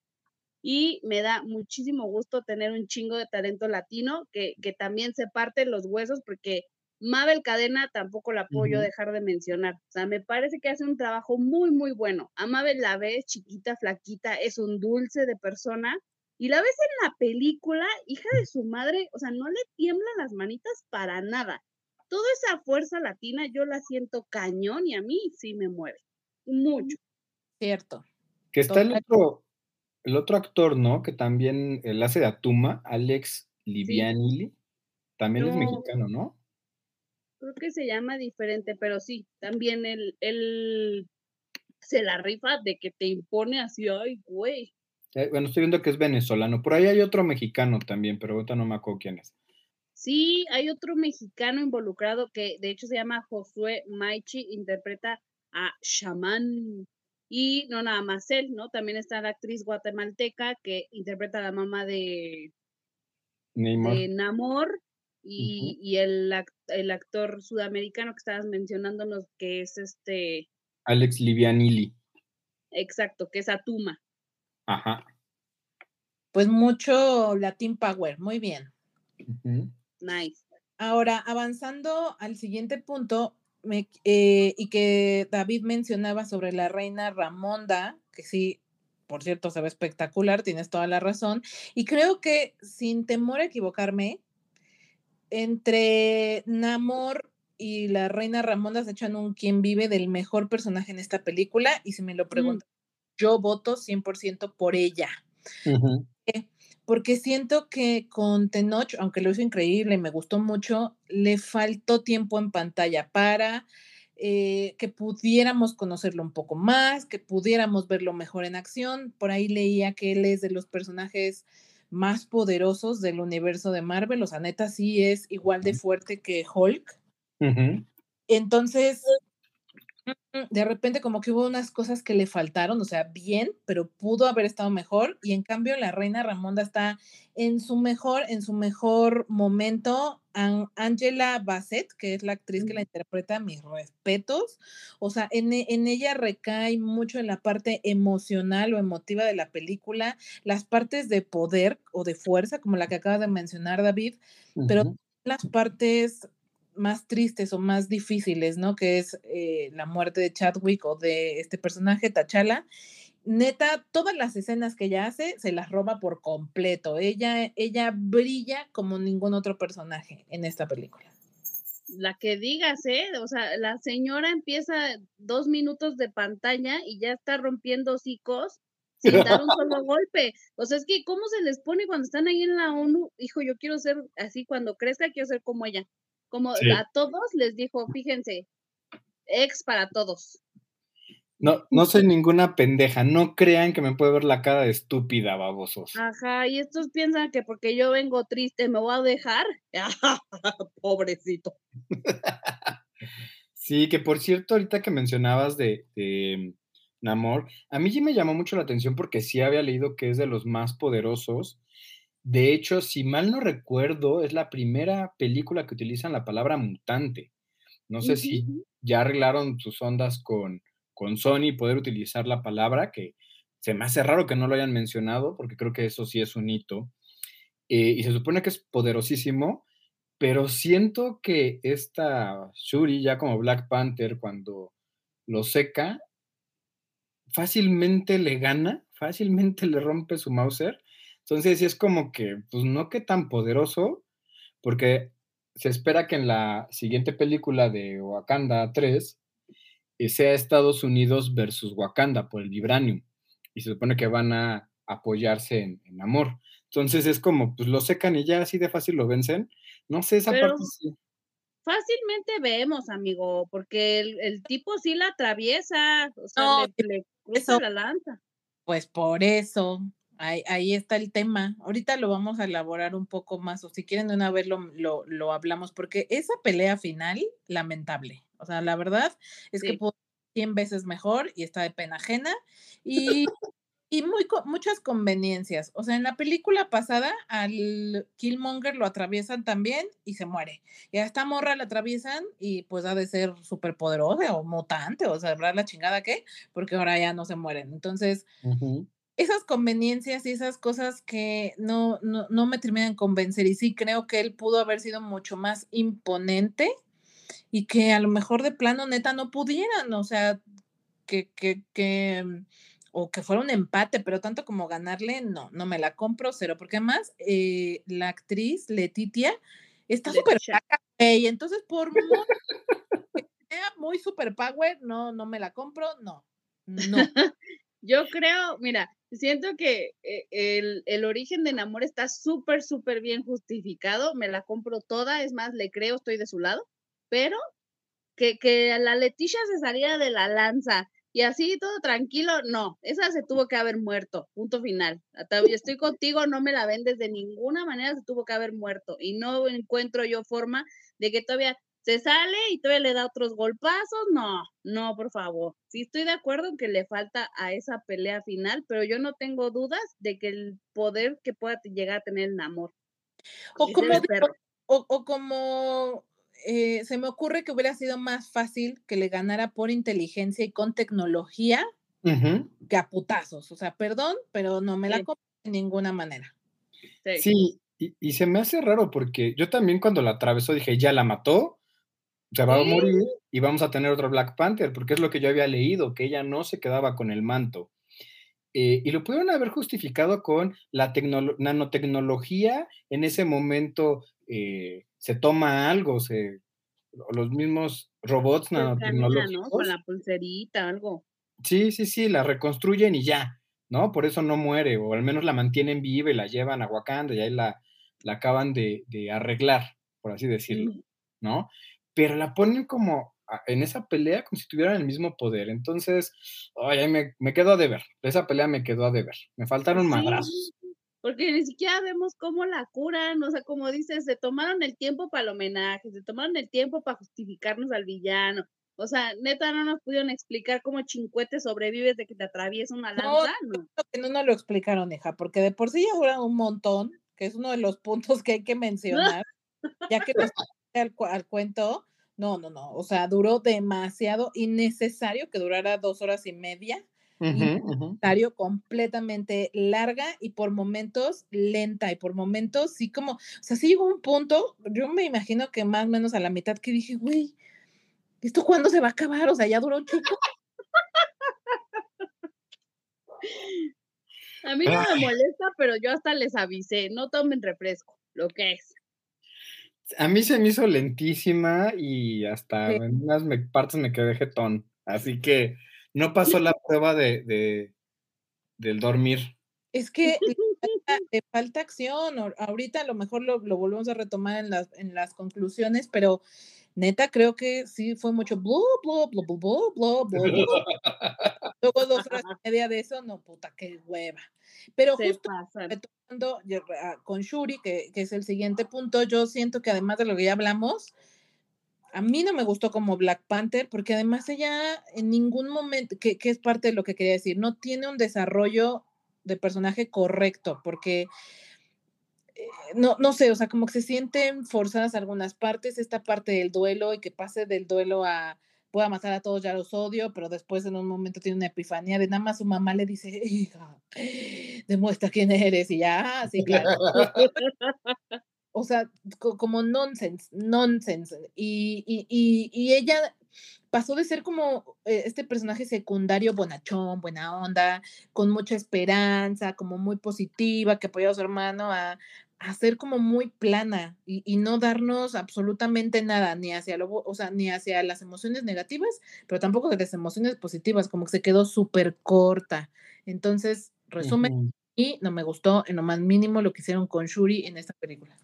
Y me da muchísimo gusto tener un chingo de talento latino que, que también se parte los huesos, porque Mabel Cadena tampoco la puedo dejar de mencionar. O sea, me parece que hace un trabajo muy, muy bueno. A Mabel la ves chiquita, flaquita, es un dulce de persona. Y la ves en la película, hija de su madre, o sea, no le tiemblan las manitas para nada. Toda esa fuerza latina yo la siento cañón y a mí sí me mueve. Mucho.
Cierto.
Que está el otro, el otro actor, ¿no? Que también él hace de Atuma, Alex Livianili. También es mexicano, ¿no?
Creo que se llama diferente, pero sí, también él, se la rifa de que te impone así, ay, güey.
Eh, bueno, estoy viendo que es venezolano. Por ahí hay otro mexicano también, pero ahorita no me acuerdo quién es.
Sí, hay otro mexicano involucrado que de hecho se llama Josué Maichi, interpreta a Shaman. Y no nada más él, ¿no? También está la actriz guatemalteca que interpreta a la mamá de, de Namor y, el, el, actor sudamericano que estabas mencionándonos, que es este...
Alex Livianili.
Exacto, que es Atuma.
Ajá.
Pues mucho Latin Power, muy bien.
Nice.
Ahora, avanzando al siguiente punto, eh, y que David mencionaba sobre la reina Ramonda, que sí, por cierto, se ve espectacular, tienes toda la razón, y creo que sin temor a equivocarme, entre Namor y la reina Ramonda se echan un quien vive del mejor personaje en esta película y si me lo mm. preguntan, yo voto 100% por ella. Porque siento que con Tenoch, aunque lo hizo increíble, me gustó mucho, le faltó tiempo en pantalla para eh, que pudiéramos conocerlo un poco más, que pudiéramos verlo mejor en acción. Por ahí leía que él es de los personajes más poderosos del universo de Marvel. O sea, neta, sí es igual de fuerte que Hulk. Entonces, de repente como que hubo unas cosas que le faltaron, o sea, bien, pero pudo haber estado mejor. Y en cambio, la reina Ramonda está en su mejor, en su mejor momento. Angela Bassett, que es la actriz que la interpreta, mis respetos. O sea, en, en, ella recae mucho en la parte emocional o emotiva de la película, las partes de poder o de fuerza, como la que acaba de mencionar David, pero las partes más tristes o más difíciles, ¿no? Que es eh, la muerte de Chadwick o de este personaje, Tachala. neta, todas las escenas que ella hace se las roba por completo. Ella, ella brilla como ningún otro personaje en esta película.
La que digas, ¿eh? O sea, la señora empieza dos minutos de pantalla y ya está rompiendo hocicos sin dar un solo golpe. O sea, es que cómo se les pone cuando están ahí en la ONU, hijo, yo quiero ser así, cuando crezca quiero ser como ella. Como a todos les dijo, fíjense, ex para todos.
No, no soy ninguna pendeja, no crean que me puede ver la cara de estúpida, babosos.
Ajá, y estos piensan que porque yo vengo triste me voy a dejar. Pobrecito.
sí, que por cierto, ahorita que mencionabas de, de Namor, a mí sí me llamó mucho la atención porque sí había leído que es de los más poderosos. De hecho, si mal no recuerdo, es la primera película que utilizan la palabra mutante. No sé si ya arreglaron sus ondas con con Sony poder utilizar la palabra, que se me hace raro que no lo hayan mencionado, porque creo que eso sí es un hito. Eh, y se supone que es poderosísimo, pero siento que esta Shuri, ya como Black Panther, cuando lo seca, fácilmente le gana, fácilmente le rompe su Mauser. Entonces, sí es como que, pues no que tan poderoso, porque se espera que en la siguiente película de Wakanda 3 sea Estados Unidos versus Wakanda por el Vibranium. Y se supone que van a apoyarse en, amor. Entonces es como, pues lo secan y ya así de fácil lo vencen. No sé, esa parte sí.
Fácilmente vemos, amigo, porque el, tipo sí la atraviesa, o sea, le, cruza la lanza.
Pues por eso, ahí, ahí, está el tema. Ahorita lo vamos a elaborar un poco más, o si quieren de una vez lo, lo, lo hablamos, porque esa pelea final, lamentable. O sea, la verdad es que pudo 100 veces mejor y está de pena ajena. Y, y muy, muchas conveniencias. O sea, en la película pasada al Killmonger lo atraviesan también y se muere. Y a esta morra la atraviesan y pues ha de ser súper poderosa o mutante, o sea, ¿verdad la chingada qué? Porque ahora ya no se mueren. Entonces, esas conveniencias y esas cosas que no, no, no me terminan de convencer. Y sí creo que él pudo haber sido mucho más imponente y que a lo mejor de plano neta no pudieran, o sea, que, que, que, mm, o que fuera un empate, pero tanto como ganarle, no, no me la compro cero, porque además eh, la actriz Letitia está súper y entonces por muy, sea muy super power, no, no me la compro, no, no.
Yo creo, mira, siento que eh, el, el, origen de Namor está súper, súper bien justificado, me la compro toda, es más, le creo, estoy de su lado pero que, que la Leticia se saliera de la lanza y así todo tranquilo, no, esa se tuvo que haber muerto, punto final. Estoy contigo, no me la vendes de ninguna manera, se tuvo que haber muerto y no encuentro yo forma de que todavía se sale y todavía le da otros golpazos, no, no, por favor. Sí estoy de acuerdo en que le falta a esa pelea final, pero yo no tengo dudas de que el poder que pueda llegar a tener el Namor.
O como, o, o como eh, se me ocurre que hubiera sido más fácil que le ganara por inteligencia y con tecnología que a putazos. O sea, perdón, pero no me la compro de ninguna manera.
Sí, y, se me hace raro porque yo también cuando la atravesó dije, ya la mató, se va a morir y vamos a tener otro Black Panther, porque es lo que yo había leído, que ella no se quedaba con el manto. Eh, y lo pudieron haber justificado con la nanotecnología en ese momento eh, se toma algo, se, los mismos robots nanotecnológicos.
Con la pulserita, algo.
Sí, sí, sí, la reconstruyen y ya, ¿no? Por eso no muere, o al menos la mantienen viva y la llevan a Wakanda y ahí la, la acaban de, arreglar, por así decirlo, ¿no? Pero la ponen como en esa pelea como si tuvieran el mismo poder. Entonces, ay, me, me quedó a deber. Esa pelea me quedó a deber. Me faltaron madrazos
porque ni siquiera vemos cómo la curan, o sea, como dices, se tomaron el tiempo para el homenaje, se tomaron el tiempo para justificarnos al villano. O sea, neta, no nos pudieron explicar cómo chincuete sobrevives de que te atraviesa una lanza.
No, no, no, lo explicaron, hija, porque de por sí ya dura un montón, que es uno de los puntos que hay que mencionar, ya que nos al, al cuento. No, no, no, o sea, duró demasiado, innecesario que durara dos horas y media uh completamente larga y por momentos lenta y por momentos sí como, o sea, sí llegó un punto, yo me imagino que más o menos a la mitad que dije, güey, ¿esto cuándo se va a acabar? O sea, ya duró un chico.
A mí no me molesta, pero yo hasta les avisé, no tomen refresco, lo que es.
A mí se me hizo lentísima y hasta
Sí.
en unas me- partes me quedé jetón. Así que no pasó la prueba de, de- del dormir.
Es que le falta, acción. ahor- Ahorita a lo mejor lo, lo volvemos a retomar en las, en las conclusiones, pero neta creo que sí fue mucho blu, blu, blu, blu, blu, blu. Luego dos horas y media de eso, no, puta, qué hueva. Pero
Se
justo retomando ah, con Shuri, que, que es el siguiente punto, yo siento que además de lo que ya hablamos, a mí no me gustó como Black Panther, porque además ella en ningún momento, que, que es parte de lo que quería decir, no tiene un desarrollo de personaje correcto, porque eh, no, no sé, o sea, como que se sienten forzadas algunas partes, esta parte del duelo y que pase del duelo a pueda matar a todos, ya los odio, pero después en un momento tiene una epifanía de nada más su mamá le dice, hija, demuestra quién eres y ya, "Ah, sí, claro. o sea, co- como nonsense, nonsense. Y, y, y, y ella pasó de ser como eh, este personaje secundario bonachón, buena onda, con mucha esperanza, como muy positiva, que apoyaba a su hermano, a, a ser como muy plana y, y no darnos absolutamente nada, ni hacia lo, o sea, ni hacia las emociones negativas, pero tampoco de las emociones positivas, como que se quedó súper corta. Entonces, resumen, y no me gustó en lo más mínimo lo que hicieron con Shuri en esta película.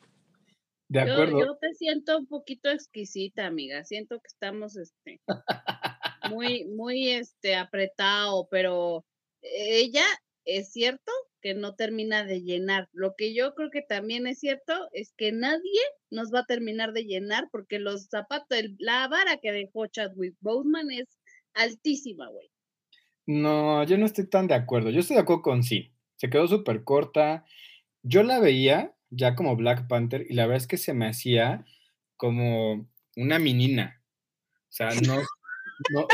De
Yo,
acuerdo.
yo te siento un poquito exquisita, amiga. Siento que estamos este, muy, muy este, apretado, pero ella es cierto que no termina de llenar. Lo que yo creo que también es cierto es que nadie nos va a terminar de llenar porque los zapatos, la vara que dejó Chadwick Boseman es altísima, güey.
No, yo no estoy tan de acuerdo. Yo estoy de acuerdo con sí. Se quedó súper corta. Yo la veía ya como Black Panther y la verdad es que se me hacía como una menina. O sea, no, no,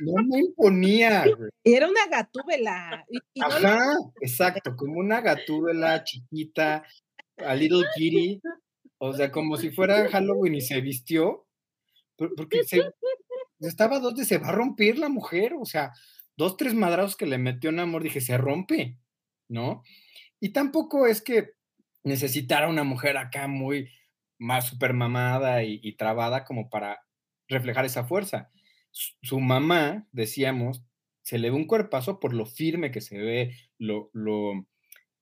no me imponía, güey.
Era una gatúbela. Y, no
Ajá, exacto, como una gatúbela chiquita, a little kitty, o sea, como si fuera Halloween y se vistió, por- porque se, estaba a dos de se va a romper la mujer, o sea, dos, tres madrazos que le metió en amor, dije, se rompe, ¿no? Y tampoco es que necesitara una mujer acá muy más super mamada y, y trabada como para reflejar esa fuerza. Su, mamá, decíamos, se le ve un cuerpazo por lo firme que se ve, lo, lo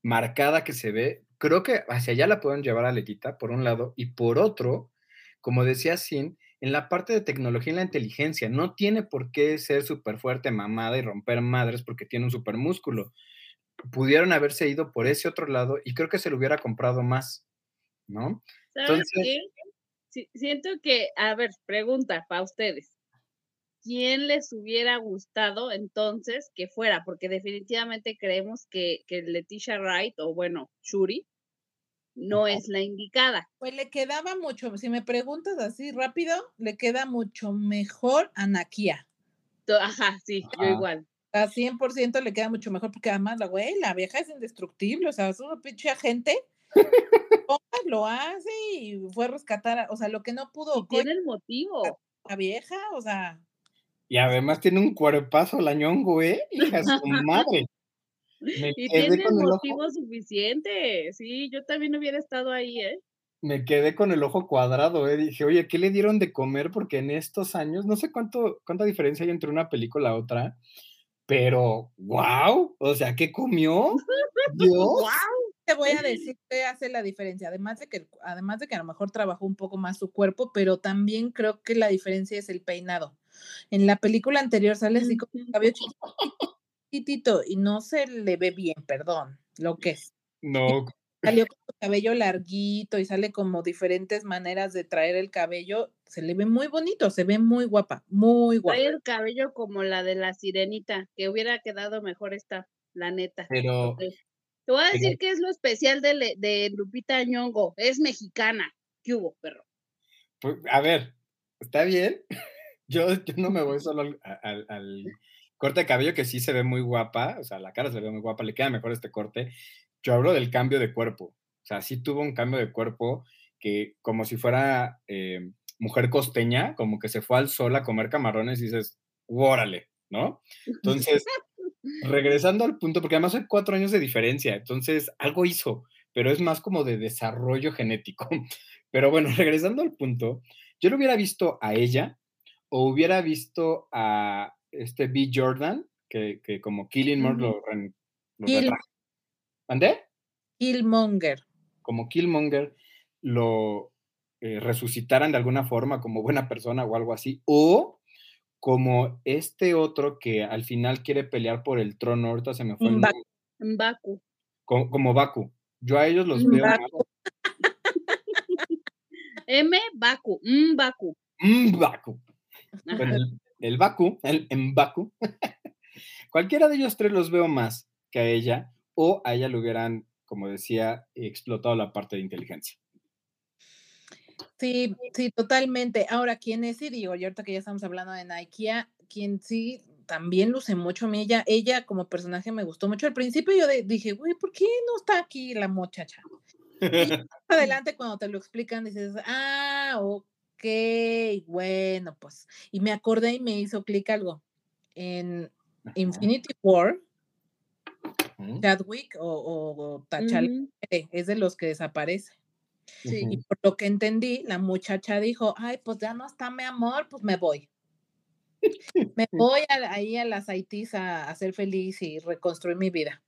marcada que se ve. Creo que hacia allá la pueden llevar a Letita, por un lado, y por otro, como decía Sin, en la parte de tecnología y la inteligencia, no tiene por qué ser súper fuerte, mamada y romper madres porque tiene un super músculo. Pudieron haberse ido por ese otro lado y creo que se lo hubiera comprado más, ¿no?
¿Sabes
Entonces,
qué? Siento que, a ver, pregunta para ustedes. ¿Quién les hubiera gustado entonces que fuera? Porque definitivamente creemos que, que Leticia Wright, o bueno, Shuri, no es la indicada.
Pues le quedaba mucho, si me preguntas así rápido, le queda mucho mejor a Nakia.
Ajá, sí, yo igual.
A 100% le queda mucho mejor porque además la güey, la vieja es indestructible, o sea, es una pinche agente. lo hace y fue a rescatar, a- o sea, lo que no pudo
Y tiene el motivo.
la vieja, o sea,
y además tiene un cuerpazo la ñongo, ¿eh? Hija de su madre. Me
Y tiene el
con el ojo,
motivo suficiente. Sí, yo también hubiera estado ahí, ¿eh?
me quedé con el ojo cuadrado, ¿eh? Dije, oye, ¿qué le dieron de comer? Porque en estos años, no sé cuánto, cuánta diferencia hay entre una película y otra, pero, wow, o sea, ¿qué comió? Dios.
¡Guau!
te voy a decir que hace la diferencia, además de que además de que a lo mejor trabajó un poco más su cuerpo, pero también creo que la diferencia es el peinado. En la película anterior sale así con el cabello chiquitito y no se le ve bien, perdón, lo que es.
No,
Salió con su cabello larguito y sale como diferentes maneras de traer el cabello, se le ve muy bonito, se ve muy guapa, muy guapa.
Trae el cabello como la de la sirenita, que hubiera quedado mejor esta, la neta.
pero.
Te voy a
pero-
decir que es lo especial de, Le- de Lupita Ñongo. Es mexicana. ¿Qué hubo, perro?
pues, a ver, ¿está bien? Yo, yo no me voy solo al, al- al corte de cabello, que sí se ve muy guapa, o sea, la cara se ve muy guapa, le queda mejor este corte. Yo hablo del cambio de cuerpo, o sea, sí tuvo un cambio de cuerpo que como si fuera eh, mujer costeña, como que se fue al sol a comer camarones y dices, órale, ¿no? Entonces, regresando al punto, porque además hay cuatro años de diferencia, entonces algo hizo, pero es más como de desarrollo genético. Pero bueno, regresando al punto, yo lo hubiera visto a ella o hubiera visto a este B. Jordan, que, que como Killing More lo, lo
Kill,
¿Mandé?
Killmonger.
Como Killmonger lo eh, resucitaran de alguna forma como buena persona o algo así, o como este otro que al final quiere pelear por el trono, ahorita se me fue el
nombre. Baku.
Como, como, Baku. Yo a ellos los veo
Baku. M. Baku. Baku.
El, el Baku, el Mbaku. Cualquiera de ellos tres los veo más que a ella, o a ella le hubieran, como decía, explotado la parte de inteligencia.
Sí, sí, totalmente. Ahora, ¿quién es y digo, y ahorita que ya estamos hablando de Nike, quien sí también luce mucho a mí, ella, ella como personaje me gustó mucho. Al principio yo dije, güey, ¿por qué no está aquí la muchacha? Y adelante cuando te lo explican dices, ah, ok, bueno, pues. Y me acordé y me hizo clic algo. En Infinity War, Chadwick o, o, T'Challa es de los que desaparece. Y por lo que entendí, la muchacha dijo, ay, pues ya no está mi amor, pues me voy. me voy ahí a las Haitis a, a, ser feliz y reconstruir mi vida.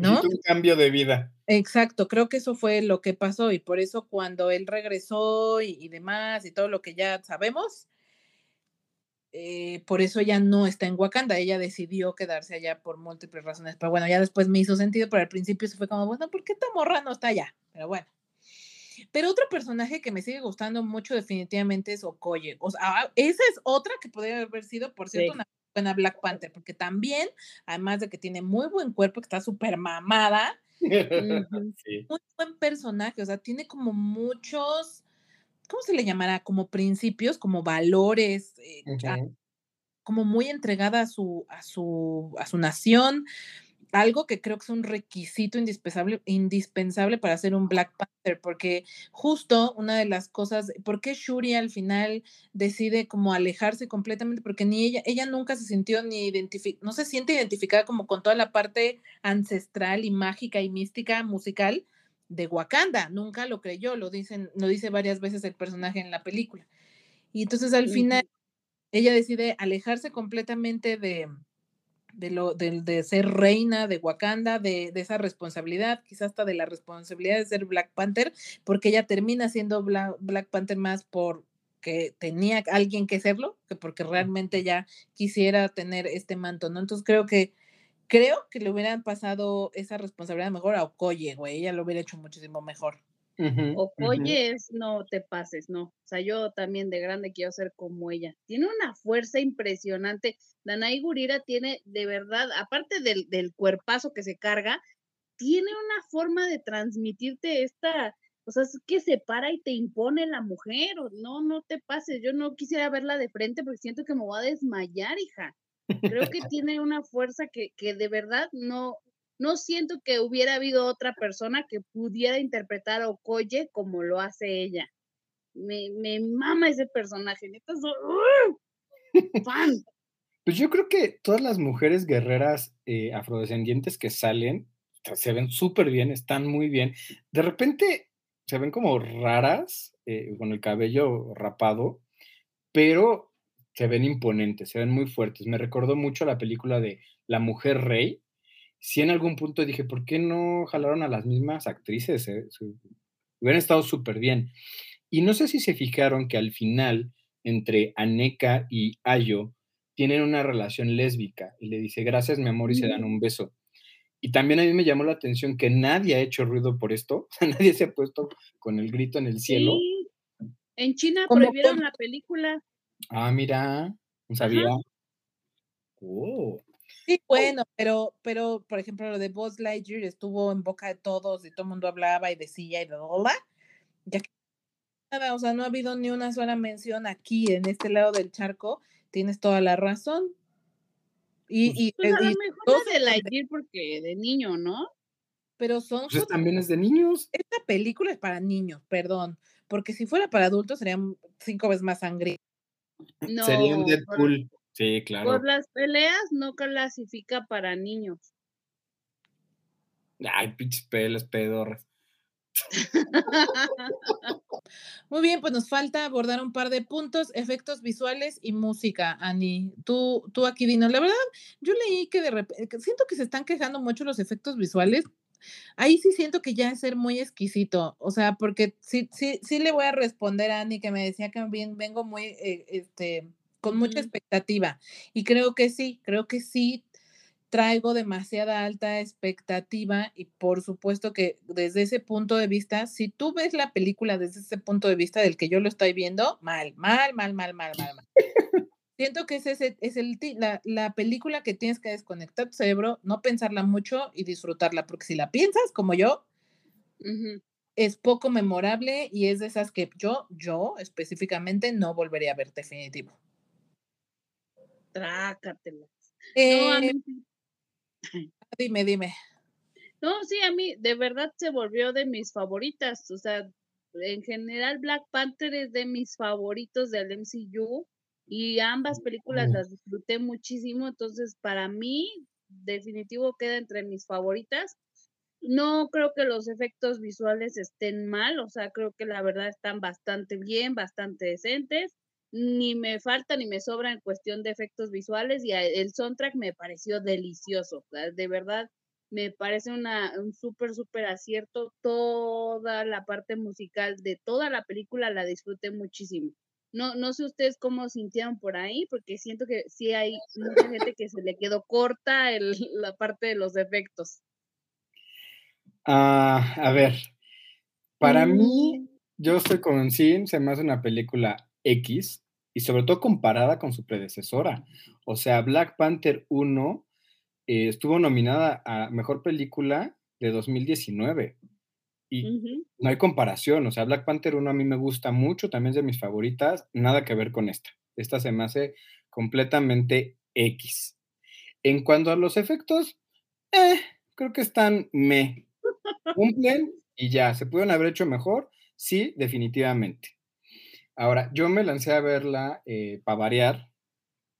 ¿No?
Un cambio de vida.
Exacto, creo que eso fue lo que pasó y por eso cuando él regresó y, y demás y todo lo que ya sabemos, eh, por eso ella no está en Wakanda, ella decidió quedarse allá por múltiples razones, pero bueno, ya después me hizo sentido, pero al principio se fue como, bueno, ¿por qué esta morra no está allá? Pero bueno. Pero otro personaje que me sigue gustando mucho definitivamente es Okoye. O sea, ah, esa es otra que podría haber sido, por cierto, sí. una buena Black Panther, porque también, además de que tiene muy buen cuerpo, que está súper mamada, sí. muy buen personaje, o sea, tiene como muchos, ¿cómo se le llamará? Como principios, como valores, eh, uh -huh. como muy entregada a su, a su, a su nación, algo que creo que es un requisito indispensable, indispensable para hacer un Black Panther, porque justo una de las cosas, ¿por qué Shuri al final decide como alejarse completamente? Porque ni ella, ella nunca se sintió ni identificada, no se siente identificada como con toda la parte ancestral y mágica y mística musical de Wakanda, nunca lo creyó, lo dicen, lo dice varias veces el personaje en la película. Y entonces al final ella decide alejarse completamente de, de, lo, de, de, ser reina de Wakanda, de, de, esa responsabilidad, quizás hasta de la responsabilidad de ser Black Panther, porque ella termina siendo Black, Black Panther más porque tenía alguien que serlo, que porque realmente ya quisiera tener este manto, ¿no? Entonces creo que creo que le hubieran pasado esa responsabilidad mejor a Okoye, güey, ella lo hubiera hecho muchísimo mejor.
Uh -huh, uh -huh. no te pases, no. O sea, yo también de grande quiero ser como ella. Tiene una fuerza impresionante. Danai Gurira tiene, de verdad, aparte del, del cuerpazo que se carga, tiene una forma de transmitirte esta, o sea, es que se para y te impone la mujer. No, no te pases. Yo no quisiera verla de frente porque siento que me voy a desmayar, hija. Creo que tiene una fuerza que, que de verdad no, no siento que hubiera habido otra persona que pudiera interpretar a Okoye como lo hace ella. Me, me mama ese personaje, neta, ¡uh! fan.
Pues yo creo que todas las mujeres guerreras eh, afrodescendientes que salen se ven súper bien, están muy bien. De repente se ven como raras, eh, con el cabello rapado, pero se ven imponentes, se ven muy fuertes. Me recordó mucho la película de La Mujer Rey, sí en algún punto dije, ¿por qué no jalaron a las mismas actrices? Eh? Hubieran estado súper bien. Y no sé si se fijaron que al final, entre Aneka y Ayo, tienen una relación lésbica. Y le dice, gracias, mi amor, y se dan un beso. Y también a mí me llamó la atención que nadie ha hecho ruido por esto. nadie se ha puesto con el grito en el cielo.
Sí. En China prohibieron la película.
Ah, mira, no sabía. Oh.
Sí, bueno, pero, pero, por ejemplo, lo de Buzz Lightyear estuvo en boca de todos y todo el mundo hablaba y decía y bla, bla. Ya que nada, o sea, no ha habido ni una sola mención aquí en este lado del charco. Tienes toda la razón. Y, y,
pues a
y,
lo mejor de Lightyear porque de niño, ¿no?
Pero son.
Pues también es de niños.
Esta película es para niños, perdón. Porque si fuera para adultos sería cinco veces más sangre.
No, sería un Deadpool. Sí, claro.
Por las peleas no clasifica para niños.
Ay, pinches pelas, pedorras.
Muy bien, pues nos falta abordar un par de puntos, efectos visuales y música, Ani. Tú, tú aquí dinos. La verdad, yo leí que de repente, siento que se están quejando mucho los efectos visuales. Ahí sí siento que ya es ser muy exquisito, o sea, porque sí, sí, sí le voy a responder a Ani que me decía que bien, vengo muy, eh, este, con mucha expectativa. Y creo que sí, creo que sí traigo demasiada alta expectativa y por supuesto que desde ese punto de vista, si tú ves la película desde ese punto de vista del que yo lo estoy viendo, mal, mal, mal, mal, mal, mal, mal. Siento que es, ese, es el, la, la, película que tienes que desconectar tu cerebro, no pensarla mucho y disfrutarla, porque si la piensas como yo, es poco memorable y es de esas que yo, yo específicamente no volvería a ver definitivo.
Trácatela.
Eh, Dime, dime.
No, sí, a mí de verdad se volvió de mis favoritas. O sea, en general Black Panther es de mis favoritos del MCU y ambas películas las disfruté muchísimo. Entonces, para mí, definitivo queda entre mis favoritas. No creo que los efectos visuales estén mal, o sea, creo que la verdad están bastante bien, bastante decentes ni me falta ni me sobra en cuestión de efectos visuales y el soundtrack me pareció delicioso, de verdad me parece una, un súper, súper acierto, toda la parte musical de toda la película la disfruté muchísimo. No, no sé ustedes cómo sintieron por ahí, porque siento que sí hay mucha gente que se le quedó corta el, la parte de los efectos.
Ah, a ver, para mí, mm. yo estoy con Sin, se me hace una película X, y sobre todo comparada con su predecesora. O sea, Black Panther 1 eh, estuvo nominada a Mejor Película de 2019 y no hay comparación. O sea, Black Panther 1 a mí me gusta mucho, también es de mis favoritas, nada que ver con esta. Esta se me hace completamente X. En cuanto a los efectos, eh, creo que están me. Cumplen y ya, ¿se pudieron haber hecho mejor? Sí, definitivamente. Ahora, yo me lancé a verla eh, para variar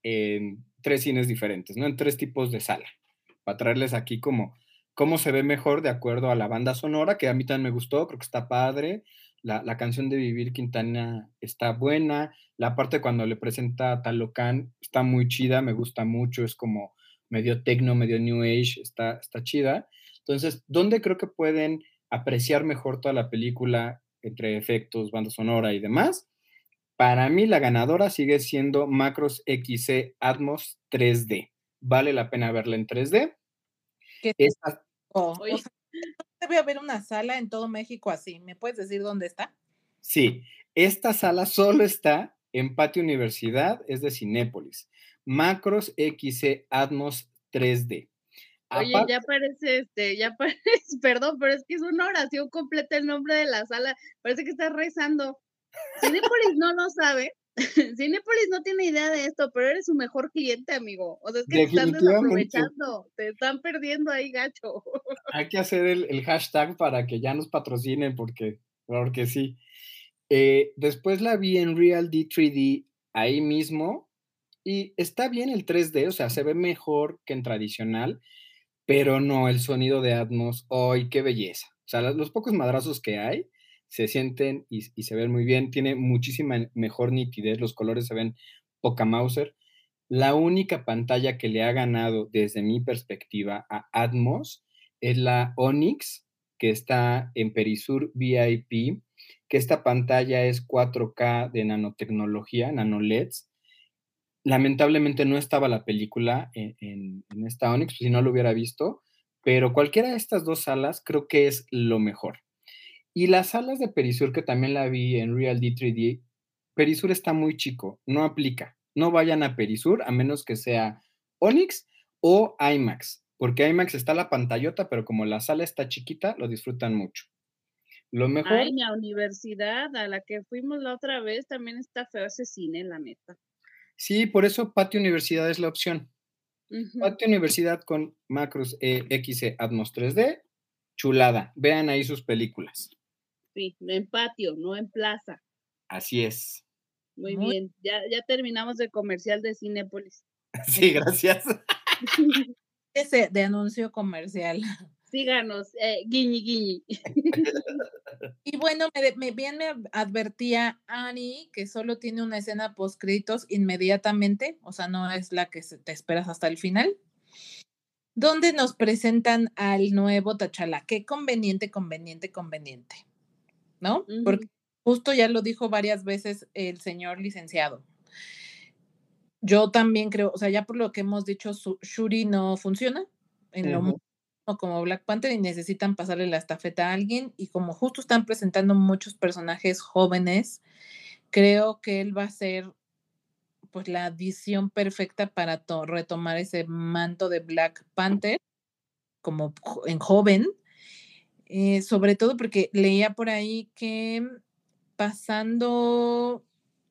en tres cines diferentes, ¿no? En tres tipos de sala, para traerles aquí como cómo se ve mejor de acuerdo a la banda sonora, que a mí también me gustó, creo que está padre. La, canción de Vivir Quintana está buena. La parte cuando le presenta a Talocan está muy chida, me gusta mucho, es como medio techno, medio new age, está, está chida. Entonces, ¿dónde creo que pueden apreciar mejor toda la película entre efectos, banda sonora y demás? Para mí la ganadora sigue siendo Macros XC Atmos 3D. Vale la pena verla en 3D.
Esta... Oh, debe haber una sala en todo México así. ¿Me puedes decir dónde está?
Sí, esta sala solo está en Patio Universidad, es de Cinépolis. Macros XC Atmos 3D.
Oye, ya parece, este, ya parece, perdón, pero es que es una oración completa el nombre de la sala. Parece que estás rezando. Cinepolis no lo sabe. Cinepolis no tiene idea de esto, pero eres su mejor cliente, amigo. O sea, es que te están desaprovechando, te están perdiendo ahí, gacho.
Hay que hacer el, hashtag para que ya nos patrocinen, porque, porque sí. Eh, después la vi en Real D3D ahí mismo y está bien el 3D, o sea, se ve mejor que en tradicional, pero no el sonido de Atmos. ¡Ay, qué belleza! O sea, los pocos madrazos que hay, se sienten y, se ven muy bien. Tiene muchísima mejor nitidez, los colores se ven poca Mauser. La única pantalla que le ha ganado desde mi perspectiva a Atmos es la Onyx, que está en Perisur VIP, que esta pantalla es 4K de nanotecnología, nanoleds. Lamentablemente no estaba la película en, en esta Onyx, si no lo hubiera visto, pero cualquiera de estas dos salas creo que es lo mejor. Y las salas de Perisur, que también la vi en Real D3D, Perisur está muy chico, no aplica. No vayan a Perisur a menos que sea Onyx o IMAX, porque IMAX está la pantallota, pero como la sala está chiquita, lo disfrutan mucho. Lo mejor.
Ay, la universidad a la que fuimos la otra vez también está feo ese cine, la neta.
Sí, por eso Patio Universidad es la opción. Patio Universidad con Macros e XE Atmos 3D, chulada. Vean ahí sus películas.
Sí, en patio, no en plaza.
Así es.
Muy, bien, ya, ya terminamos el comercial de Cinépolis.
Sí, gracias.
Ese de anuncio comercial.
Síganos, eh, guiñi guiñi.
Y bueno, me, me, bien me advertía Annie que solo tiene una escena post créditos inmediatamente, o sea, no es la que te esperas hasta el final, donde nos presentan al nuevo Tachala. Qué conveniente, conveniente, conveniente, ¿no? Porque justo ya lo dijo varias veces el señor licenciado. Yo también creo, o sea, ya por lo que hemos dicho, Shuri no funciona en lo como Black Panther y necesitan pasarle la estafeta a alguien y como justo están presentando muchos personajes jóvenes, creo que él va a ser pues la adición perfecta para retomar ese manto de Black Panther como en joven, eh, sobre todo porque leía por ahí que pasando,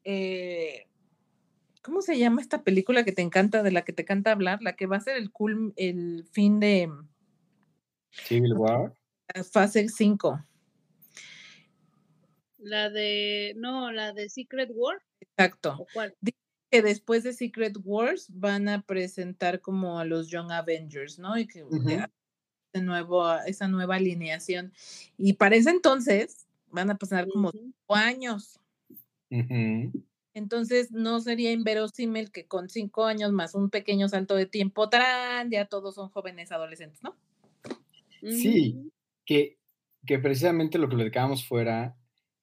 eh, ¿cómo se llama esta película que te encanta, de la que te encanta hablar? La que va a ser el, cool, el fin de
Civil War.
Fase 5.
La de, no, la de Secret War.
Exacto. Dice que después de Secret Wars van a presentar como a los Young Avengers, ¿no? Y que de nuevo, esa nueva alineación. Y para ese entonces van a pasar como cinco años. Entonces no sería inverosímil que con cinco años más un pequeño salto de tiempo, ¡tarán! ya todos son jóvenes adolescentes, ¿no?
Sí, que, que precisamente lo que le platicábamos fuera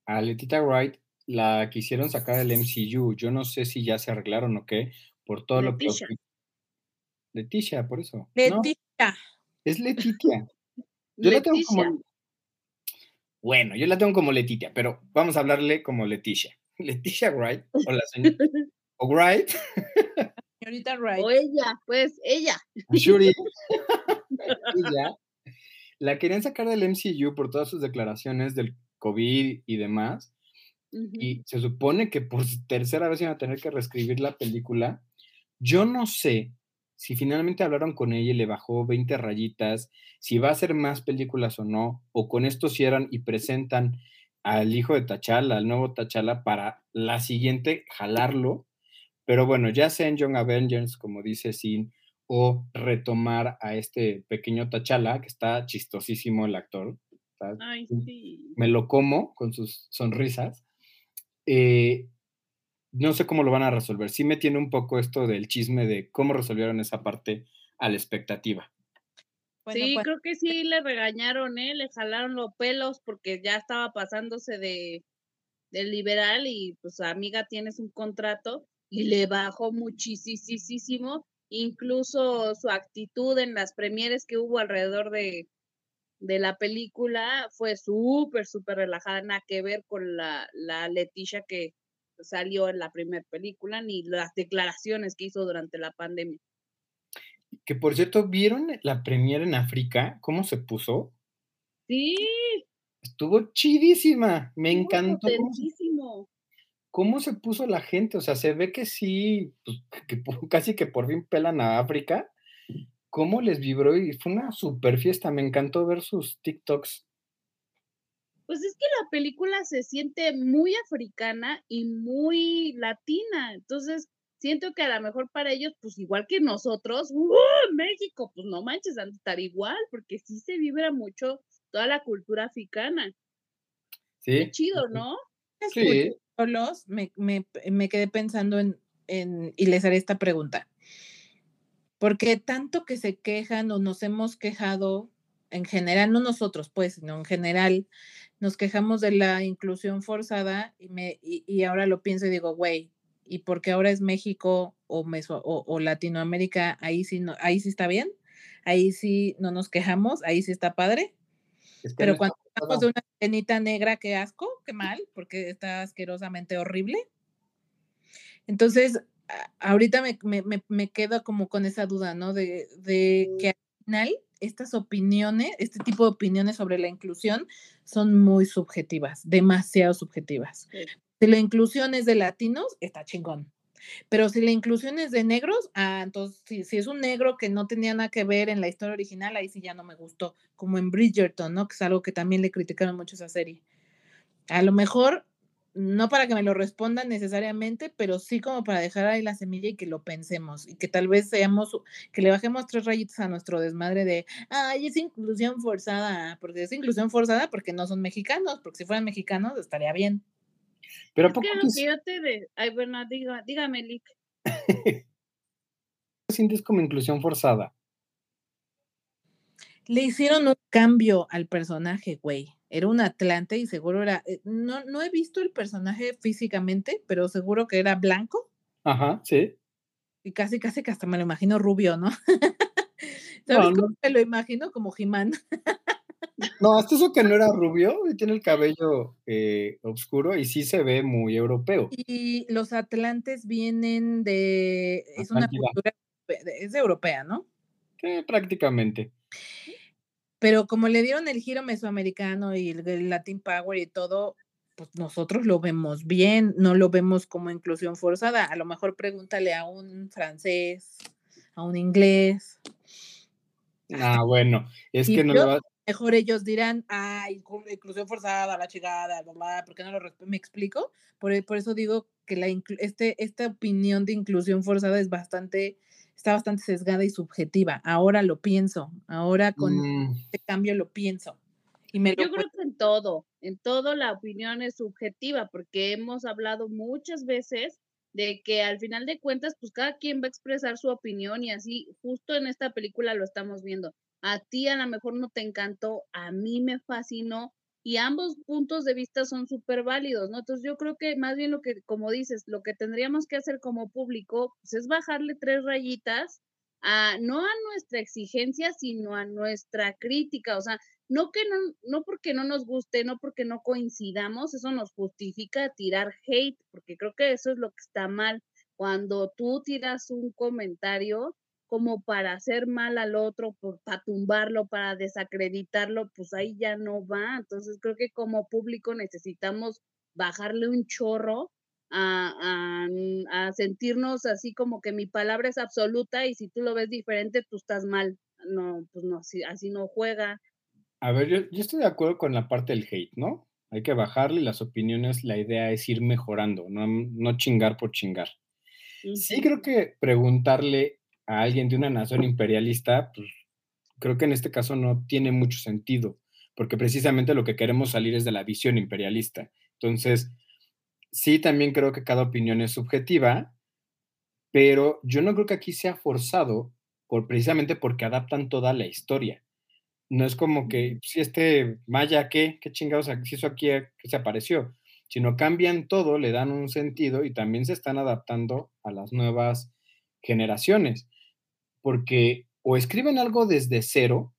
a Letita Wright, la quisieron sacar del MCU. Yo no sé si ya se arreglaron o qué, por todo lo que. Leticia, por eso.
Leticia.
Es Leticia. Yo la tengo como. Bueno, yo la tengo como Leticia, pero vamos a hablarle como Leticia. Leticia Wright, o la señora. o Wright.
Señorita Wright.
O ella, pues ella.
Shuri. ella la querían sacar del MCU por todas sus declaraciones del COVID y demás. Y se supone que por tercera vez iban a tener que reescribir la película. Yo no sé si finalmente hablaron con ella y le bajó 20 rayitas, si va a hacer más películas o no, o con esto cierran y presentan al hijo de Tachala, al nuevo Tachala, para la siguiente jalarlo. Pero bueno, ya sea en Young Avengers, como dice Sin, o retomar a este pequeño Tachala, que está chistosísimo el actor.
Ay, sí.
Me lo como con sus sonrisas. Eh, no sé cómo lo van a resolver. Sí me tiene un poco esto del chisme de cómo resolvieron esa parte a la expectativa.
sí, pues creo que sí le regañaron, ¿eh? Le jalaron los pelos porque ya estaba pasándose de, del liberal y pues amiga tienes un contrato y le bajó muchísimo incluso su actitud en las premieres que hubo alrededor de, de la película fue súper, súper relajada, nada que ver con la, la Leticia que salió en la primera película, ni las declaraciones que hizo durante la pandemia.
Que por cierto, ¿vieron la premiere en África? ¿Cómo se puso?
Sí.
Estuvo chidísima, me encantó cómo se puso la gente, o sea, se ve que sí, pues, que, casi que por fin pelan a África, cómo les vibró y fue una super fiesta, me encantó ver sus TikToks.
Pues es que la película se siente muy africana y muy latina, entonces siento que a lo mejor para ellos, pues igual que nosotros, ¡uh! México, pues no manches, han de estar igual, porque sí se vibra mucho toda la cultura africana.
Sí.
Qué chido, ¿no?
Sí
me, me, quedé pensando en, en, y les haré esta pregunta. Porque tanto que se quejan o nos hemos quejado, en general, no nosotros, pues, sino en general, nos quejamos de la inclusión forzada y, me, y, ahora lo pienso y digo, güey, y porque ahora es México o, Meso, o, Latinoamérica, ahí sí, no, ahí sí está bien, ahí sí no nos quejamos, ahí sí está padre. Pero cuando hablamos de una cenita negra, qué asco, qué mal, porque está asquerosamente horrible. Entonces, ahorita me, me, me, quedo como con esa duda, ¿no? De, de, que al final estas opiniones, este tipo de opiniones sobre la inclusión son muy subjetivas, demasiado subjetivas. Si la inclusión es de latinos, está chingón. Pero si la inclusión es de negros, ah, entonces si, es un negro que no tenía nada que ver en la historia original, ahí sí ya no me gustó, como en Bridgerton, ¿no? Que es algo que también le criticaron mucho esa serie. A lo mejor no para que me lo respondan necesariamente, pero sí como para dejar ahí la semilla y que lo pensemos y que tal vez seamos, que le bajemos tres rayitas a nuestro desmadre de, ay, es inclusión forzada, porque es inclusión forzada porque no son mexicanos, porque si fueran mexicanos estaría bien.
Pero ¿por qué no de, ay, bueno, dígame, Lick.
sientes como inclusión forzada?
Le hicieron un cambio al personaje, güey era un Atlante y seguro era, eh, no, no he visto el personaje físicamente, pero seguro que era blanco.
Ajá, sí.
Y casi, casi que hasta me lo imagino rubio, ¿no? ¿Sabes cómo me lo imagino? Como Jimán.
no, hasta eso que no era rubio tiene el cabello eh, oscuro y sí se ve muy europeo.
Y los atlantes vienen de, es una cultura, es europea, ¿no?
Sí, prácticamente.
Pero como le dieron el giro mesoamericano y el, Latin Power y todo, pues nosotros lo vemos bien, no lo vemos como inclusión forzada. A lo mejor pregúntale a un francés, a un inglés.
Ah, bueno, es que no
lo Mejor ellos dirán, ay, inclusión forzada, la chingada, bla, ¿por qué no lo ¿Me explico? Por, por eso digo que la este, esta opinión de inclusión forzada es bastante está bastante sesgada y subjetiva. Ahora lo pienso, ahora con mm. este cambio lo pienso.
Y me Yo creo que en todo, en todo la opinión es subjetiva, porque hemos hablado muchas veces de que al final de cuentas, pues cada quien va a expresar su opinión y así, justo en esta película lo estamos viendo. A ti a lo mejor no te encantó, a mí me fascinó, y ambos puntos de vista son súper válidos, ¿no? Entonces yo creo que más bien lo que, como dices, lo que tendríamos que hacer como público pues, es bajarle tres rayitas a, no a nuestra exigencia, sino a nuestra crítica, o sea, no que no, no porque no nos guste, no porque no coincidamos, eso nos justifica tirar hate, porque creo que eso es lo que está mal. Cuando tú tiras un comentario, como para hacer mal al otro, para tumbarlo, para desacreditarlo, pues ahí ya no va. Entonces creo que como público necesitamos bajarle un chorro a, a, sentirnos así como que mi palabra es absoluta y si tú lo ves diferente, tú estás mal. No, pues no, así, así no juega.
A ver, yo, yo estoy de acuerdo con la parte del hate, ¿no? Hay que bajarle las opiniones, la idea es ir mejorando, no, no chingar por chingar. Sí creo que preguntarle a alguien de una nación imperialista, pues creo que en este caso no tiene mucho sentido, porque precisamente lo que queremos salir es de la visión imperialista. Entonces, sí, también creo que cada opinión es subjetiva, pero yo no creo que aquí sea forzado por precisamente porque adaptan toda la historia. No es como que si este Maya, ¿qué? ¿Qué chingados hizo aquí que se apareció? Sino cambian todo, le dan un sentido y también se están adaptando a las nuevas generaciones porque o escriben algo desde cero,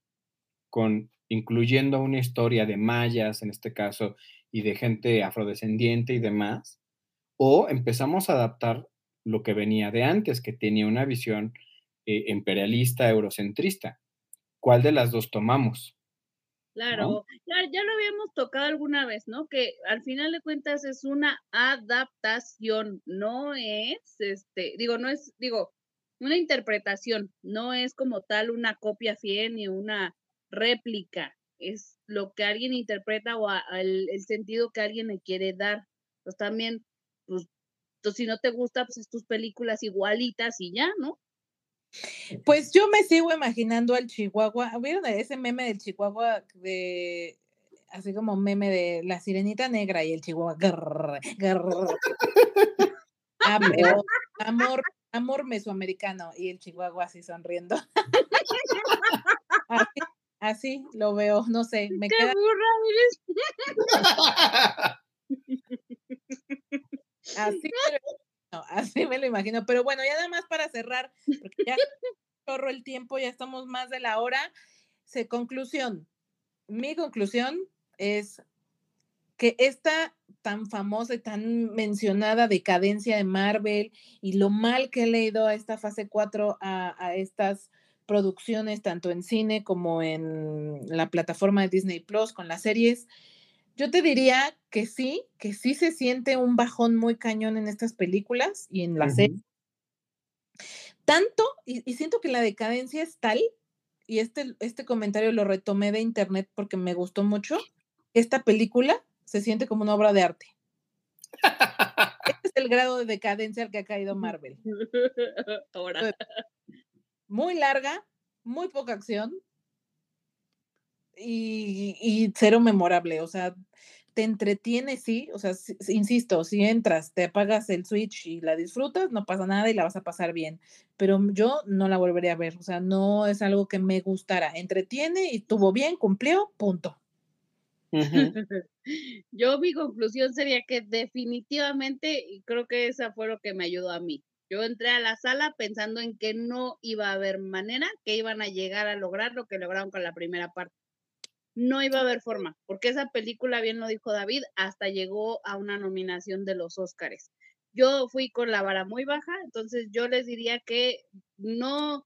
con incluyendo una historia de mayas, en este caso, y de gente afrodescendiente y demás, o empezamos a adaptar lo que venía de antes, que tenía una visión eh, imperialista, eurocentrista. ¿Cuál de las dos tomamos?
Claro, ya, ya, lo habíamos tocado alguna vez, ¿no? Que al final de cuentas es una adaptación, no es, este, digo, no es, digo, una interpretación, no es como tal una copia fiel ni una réplica, es lo que alguien interpreta o el, sentido que alguien le quiere dar. Pues también, pues, si no te gusta, pues es tus películas igualitas y ya, ¿no?
Pues yo me sigo imaginando al Chihuahua. ¿Vieron ese meme del Chihuahua de así como meme de la sirenita negra y el Chihuahua? Ah, amor, amor mesoamericano y el chihuahua así sonriendo. así, lo veo, no sé, me queda... así, así me lo imagino, pero bueno, ya nada más para cerrar, porque ya corro el tiempo, ya estamos más de la hora. Se, conclusión, mi conclusión es que esta tan famosa y tan mencionada decadencia de Marvel y lo mal que he leído a esta fase 4 a, estas producciones, tanto en cine como en la plataforma de Disney Plus con las series, yo te diría que sí, que sí se siente un bajón muy cañón en estas películas y en la serie. Tanto, y, y, siento que la decadencia es tal, y este, este comentario lo retomé de internet porque me gustó mucho, esta película se siente como una obra de arte. Este es el grado de decadencia al que ha caído Marvel.
Ahora.
Muy larga, muy poca acción y, y cero memorable. O sea, te entretiene, sí, o sea, insisto, si entras, te apagas el Switch y la disfrutas, no pasa nada y la vas a pasar bien, pero yo no la volvería a ver, o sea, no es algo que me gustara, entretiene y tuvo bien, cumplió, punto.
yo mi conclusión sería que definitivamente, y creo que esa fue lo que me ayudó a mí. Yo entré a la sala pensando en que no iba a haber manera que iban a llegar a lograr lo que lograron con la primera parte no iba a haber forma, porque esa película, bien lo dijo David, hasta llegó a una nominación de los Óscares. Yo fui con la vara muy baja, entonces yo les diría que no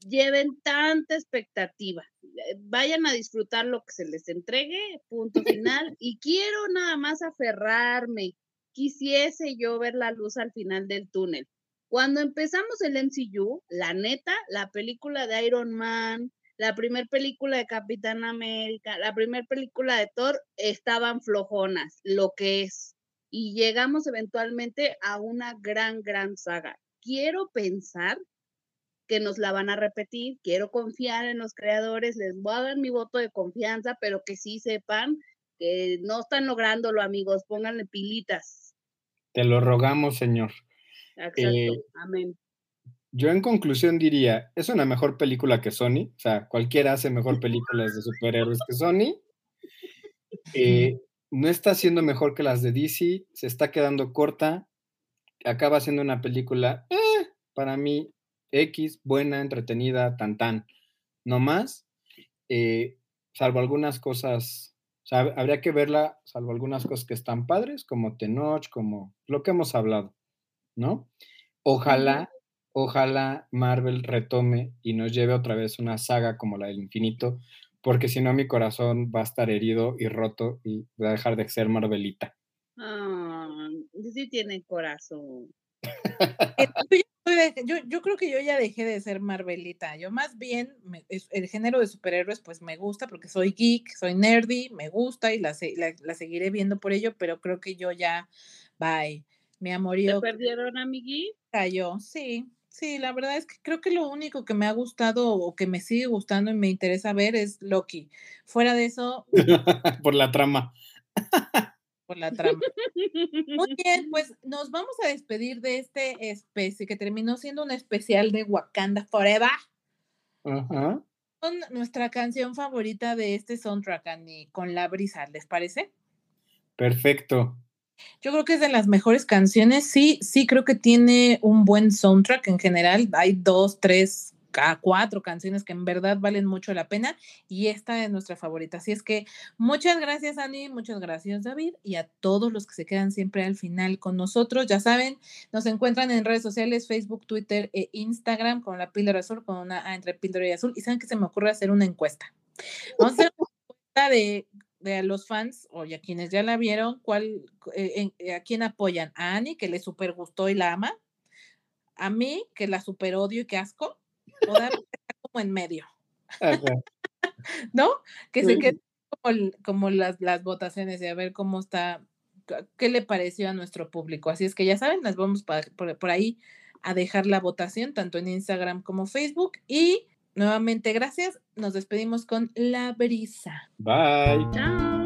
lleven tanta expectativa. Eh, vayan a disfrutar lo que se les entregue, punto final. Y quiero nada más aferrarme. Quisiese yo ver la luz al final del túnel. Cuando empezamos el MCU, la neta, la película de Iron Man, la primera película de Capitán América, la primera película de Thor estaban flojonas, lo que es. Y llegamos eventualmente a una gran, gran saga. Quiero pensar que nos la van a repetir, quiero confiar en los creadores, les voy a dar mi voto de confianza, pero que sí sepan que no están lográndolo, amigos, pónganle pilitas.
Te lo rogamos, Señor.
Exacto, eh, amén.
Yo en conclusión diría, es una mejor película que Sony, o sea, cualquiera hace mejor películas de superhéroes que Sony. Eh, no está siendo mejor que las de DC, se está quedando corta, acaba siendo una película, eh, para mí, X, buena, entretenida, tan tan, no más, eh, salvo algunas cosas, o sea, habría que verla, salvo algunas cosas que están padres, como Tenoch, como lo que hemos hablado, ¿no? Ojalá ojalá Marvel retome y nos lleve otra vez una saga como la del infinito, porque si no mi corazón va a estar herido y roto y va a dejar de ser Marvelita.
Ah, sí tiene corazón.
yo, creo que yo ya dejé de ser Marvelita. Yo más bien, el género de superhéroes pues me gusta porque soy geek, soy nerdy, me gusta y la, la, seguiré viendo por ello, pero creo que yo ya, bye. Mi amorío.
¿Te perdieron a mi geek?
Cayó, sí. Sí, la verdad es que creo que lo único que me ha gustado o que me sigue gustando y me interesa ver es Loki. Fuera de eso.
por la trama.
por la trama. Muy bien, pues nos vamos a despedir de este especie que terminó siendo un especial de Wakanda Forever. Ajá. Con nuestra canción favorita de este soundtrack, Annie, con la brisa, ¿les parece?
Perfecto.
Yo creo que es de las mejores canciones. Sí, sí, creo que tiene un buen soundtrack en general. Hay dos, tres, cuatro canciones que en verdad valen mucho la pena y esta es nuestra favorita. Así es que muchas gracias, Ani, muchas gracias, David, y a todos los que se quedan siempre al final con nosotros. Ya saben, nos encuentran en redes sociales, Facebook, Twitter e Instagram con la píldora azul, con una A entre píldora y azul. Y saben que se me ocurre hacer una encuesta. Vamos a hacer una encuesta de de los fans o a quienes ya la vieron, ¿cuál, eh, eh, ¿a quién apoyan? ¿A Annie, que le super gustó y la ama? ¿A mí, que la super odio y que asco? ¿O está como en medio? ¿No? Que se quede como, las, las votaciones y a ver cómo está, qué le pareció a nuestro público. Así es que ya saben, las vamos por, por ahí a dejar la votación, tanto en Instagram como Facebook. Y Nuevamente, gracias. Nos despedimos con la brisa.
Bye.
Chao.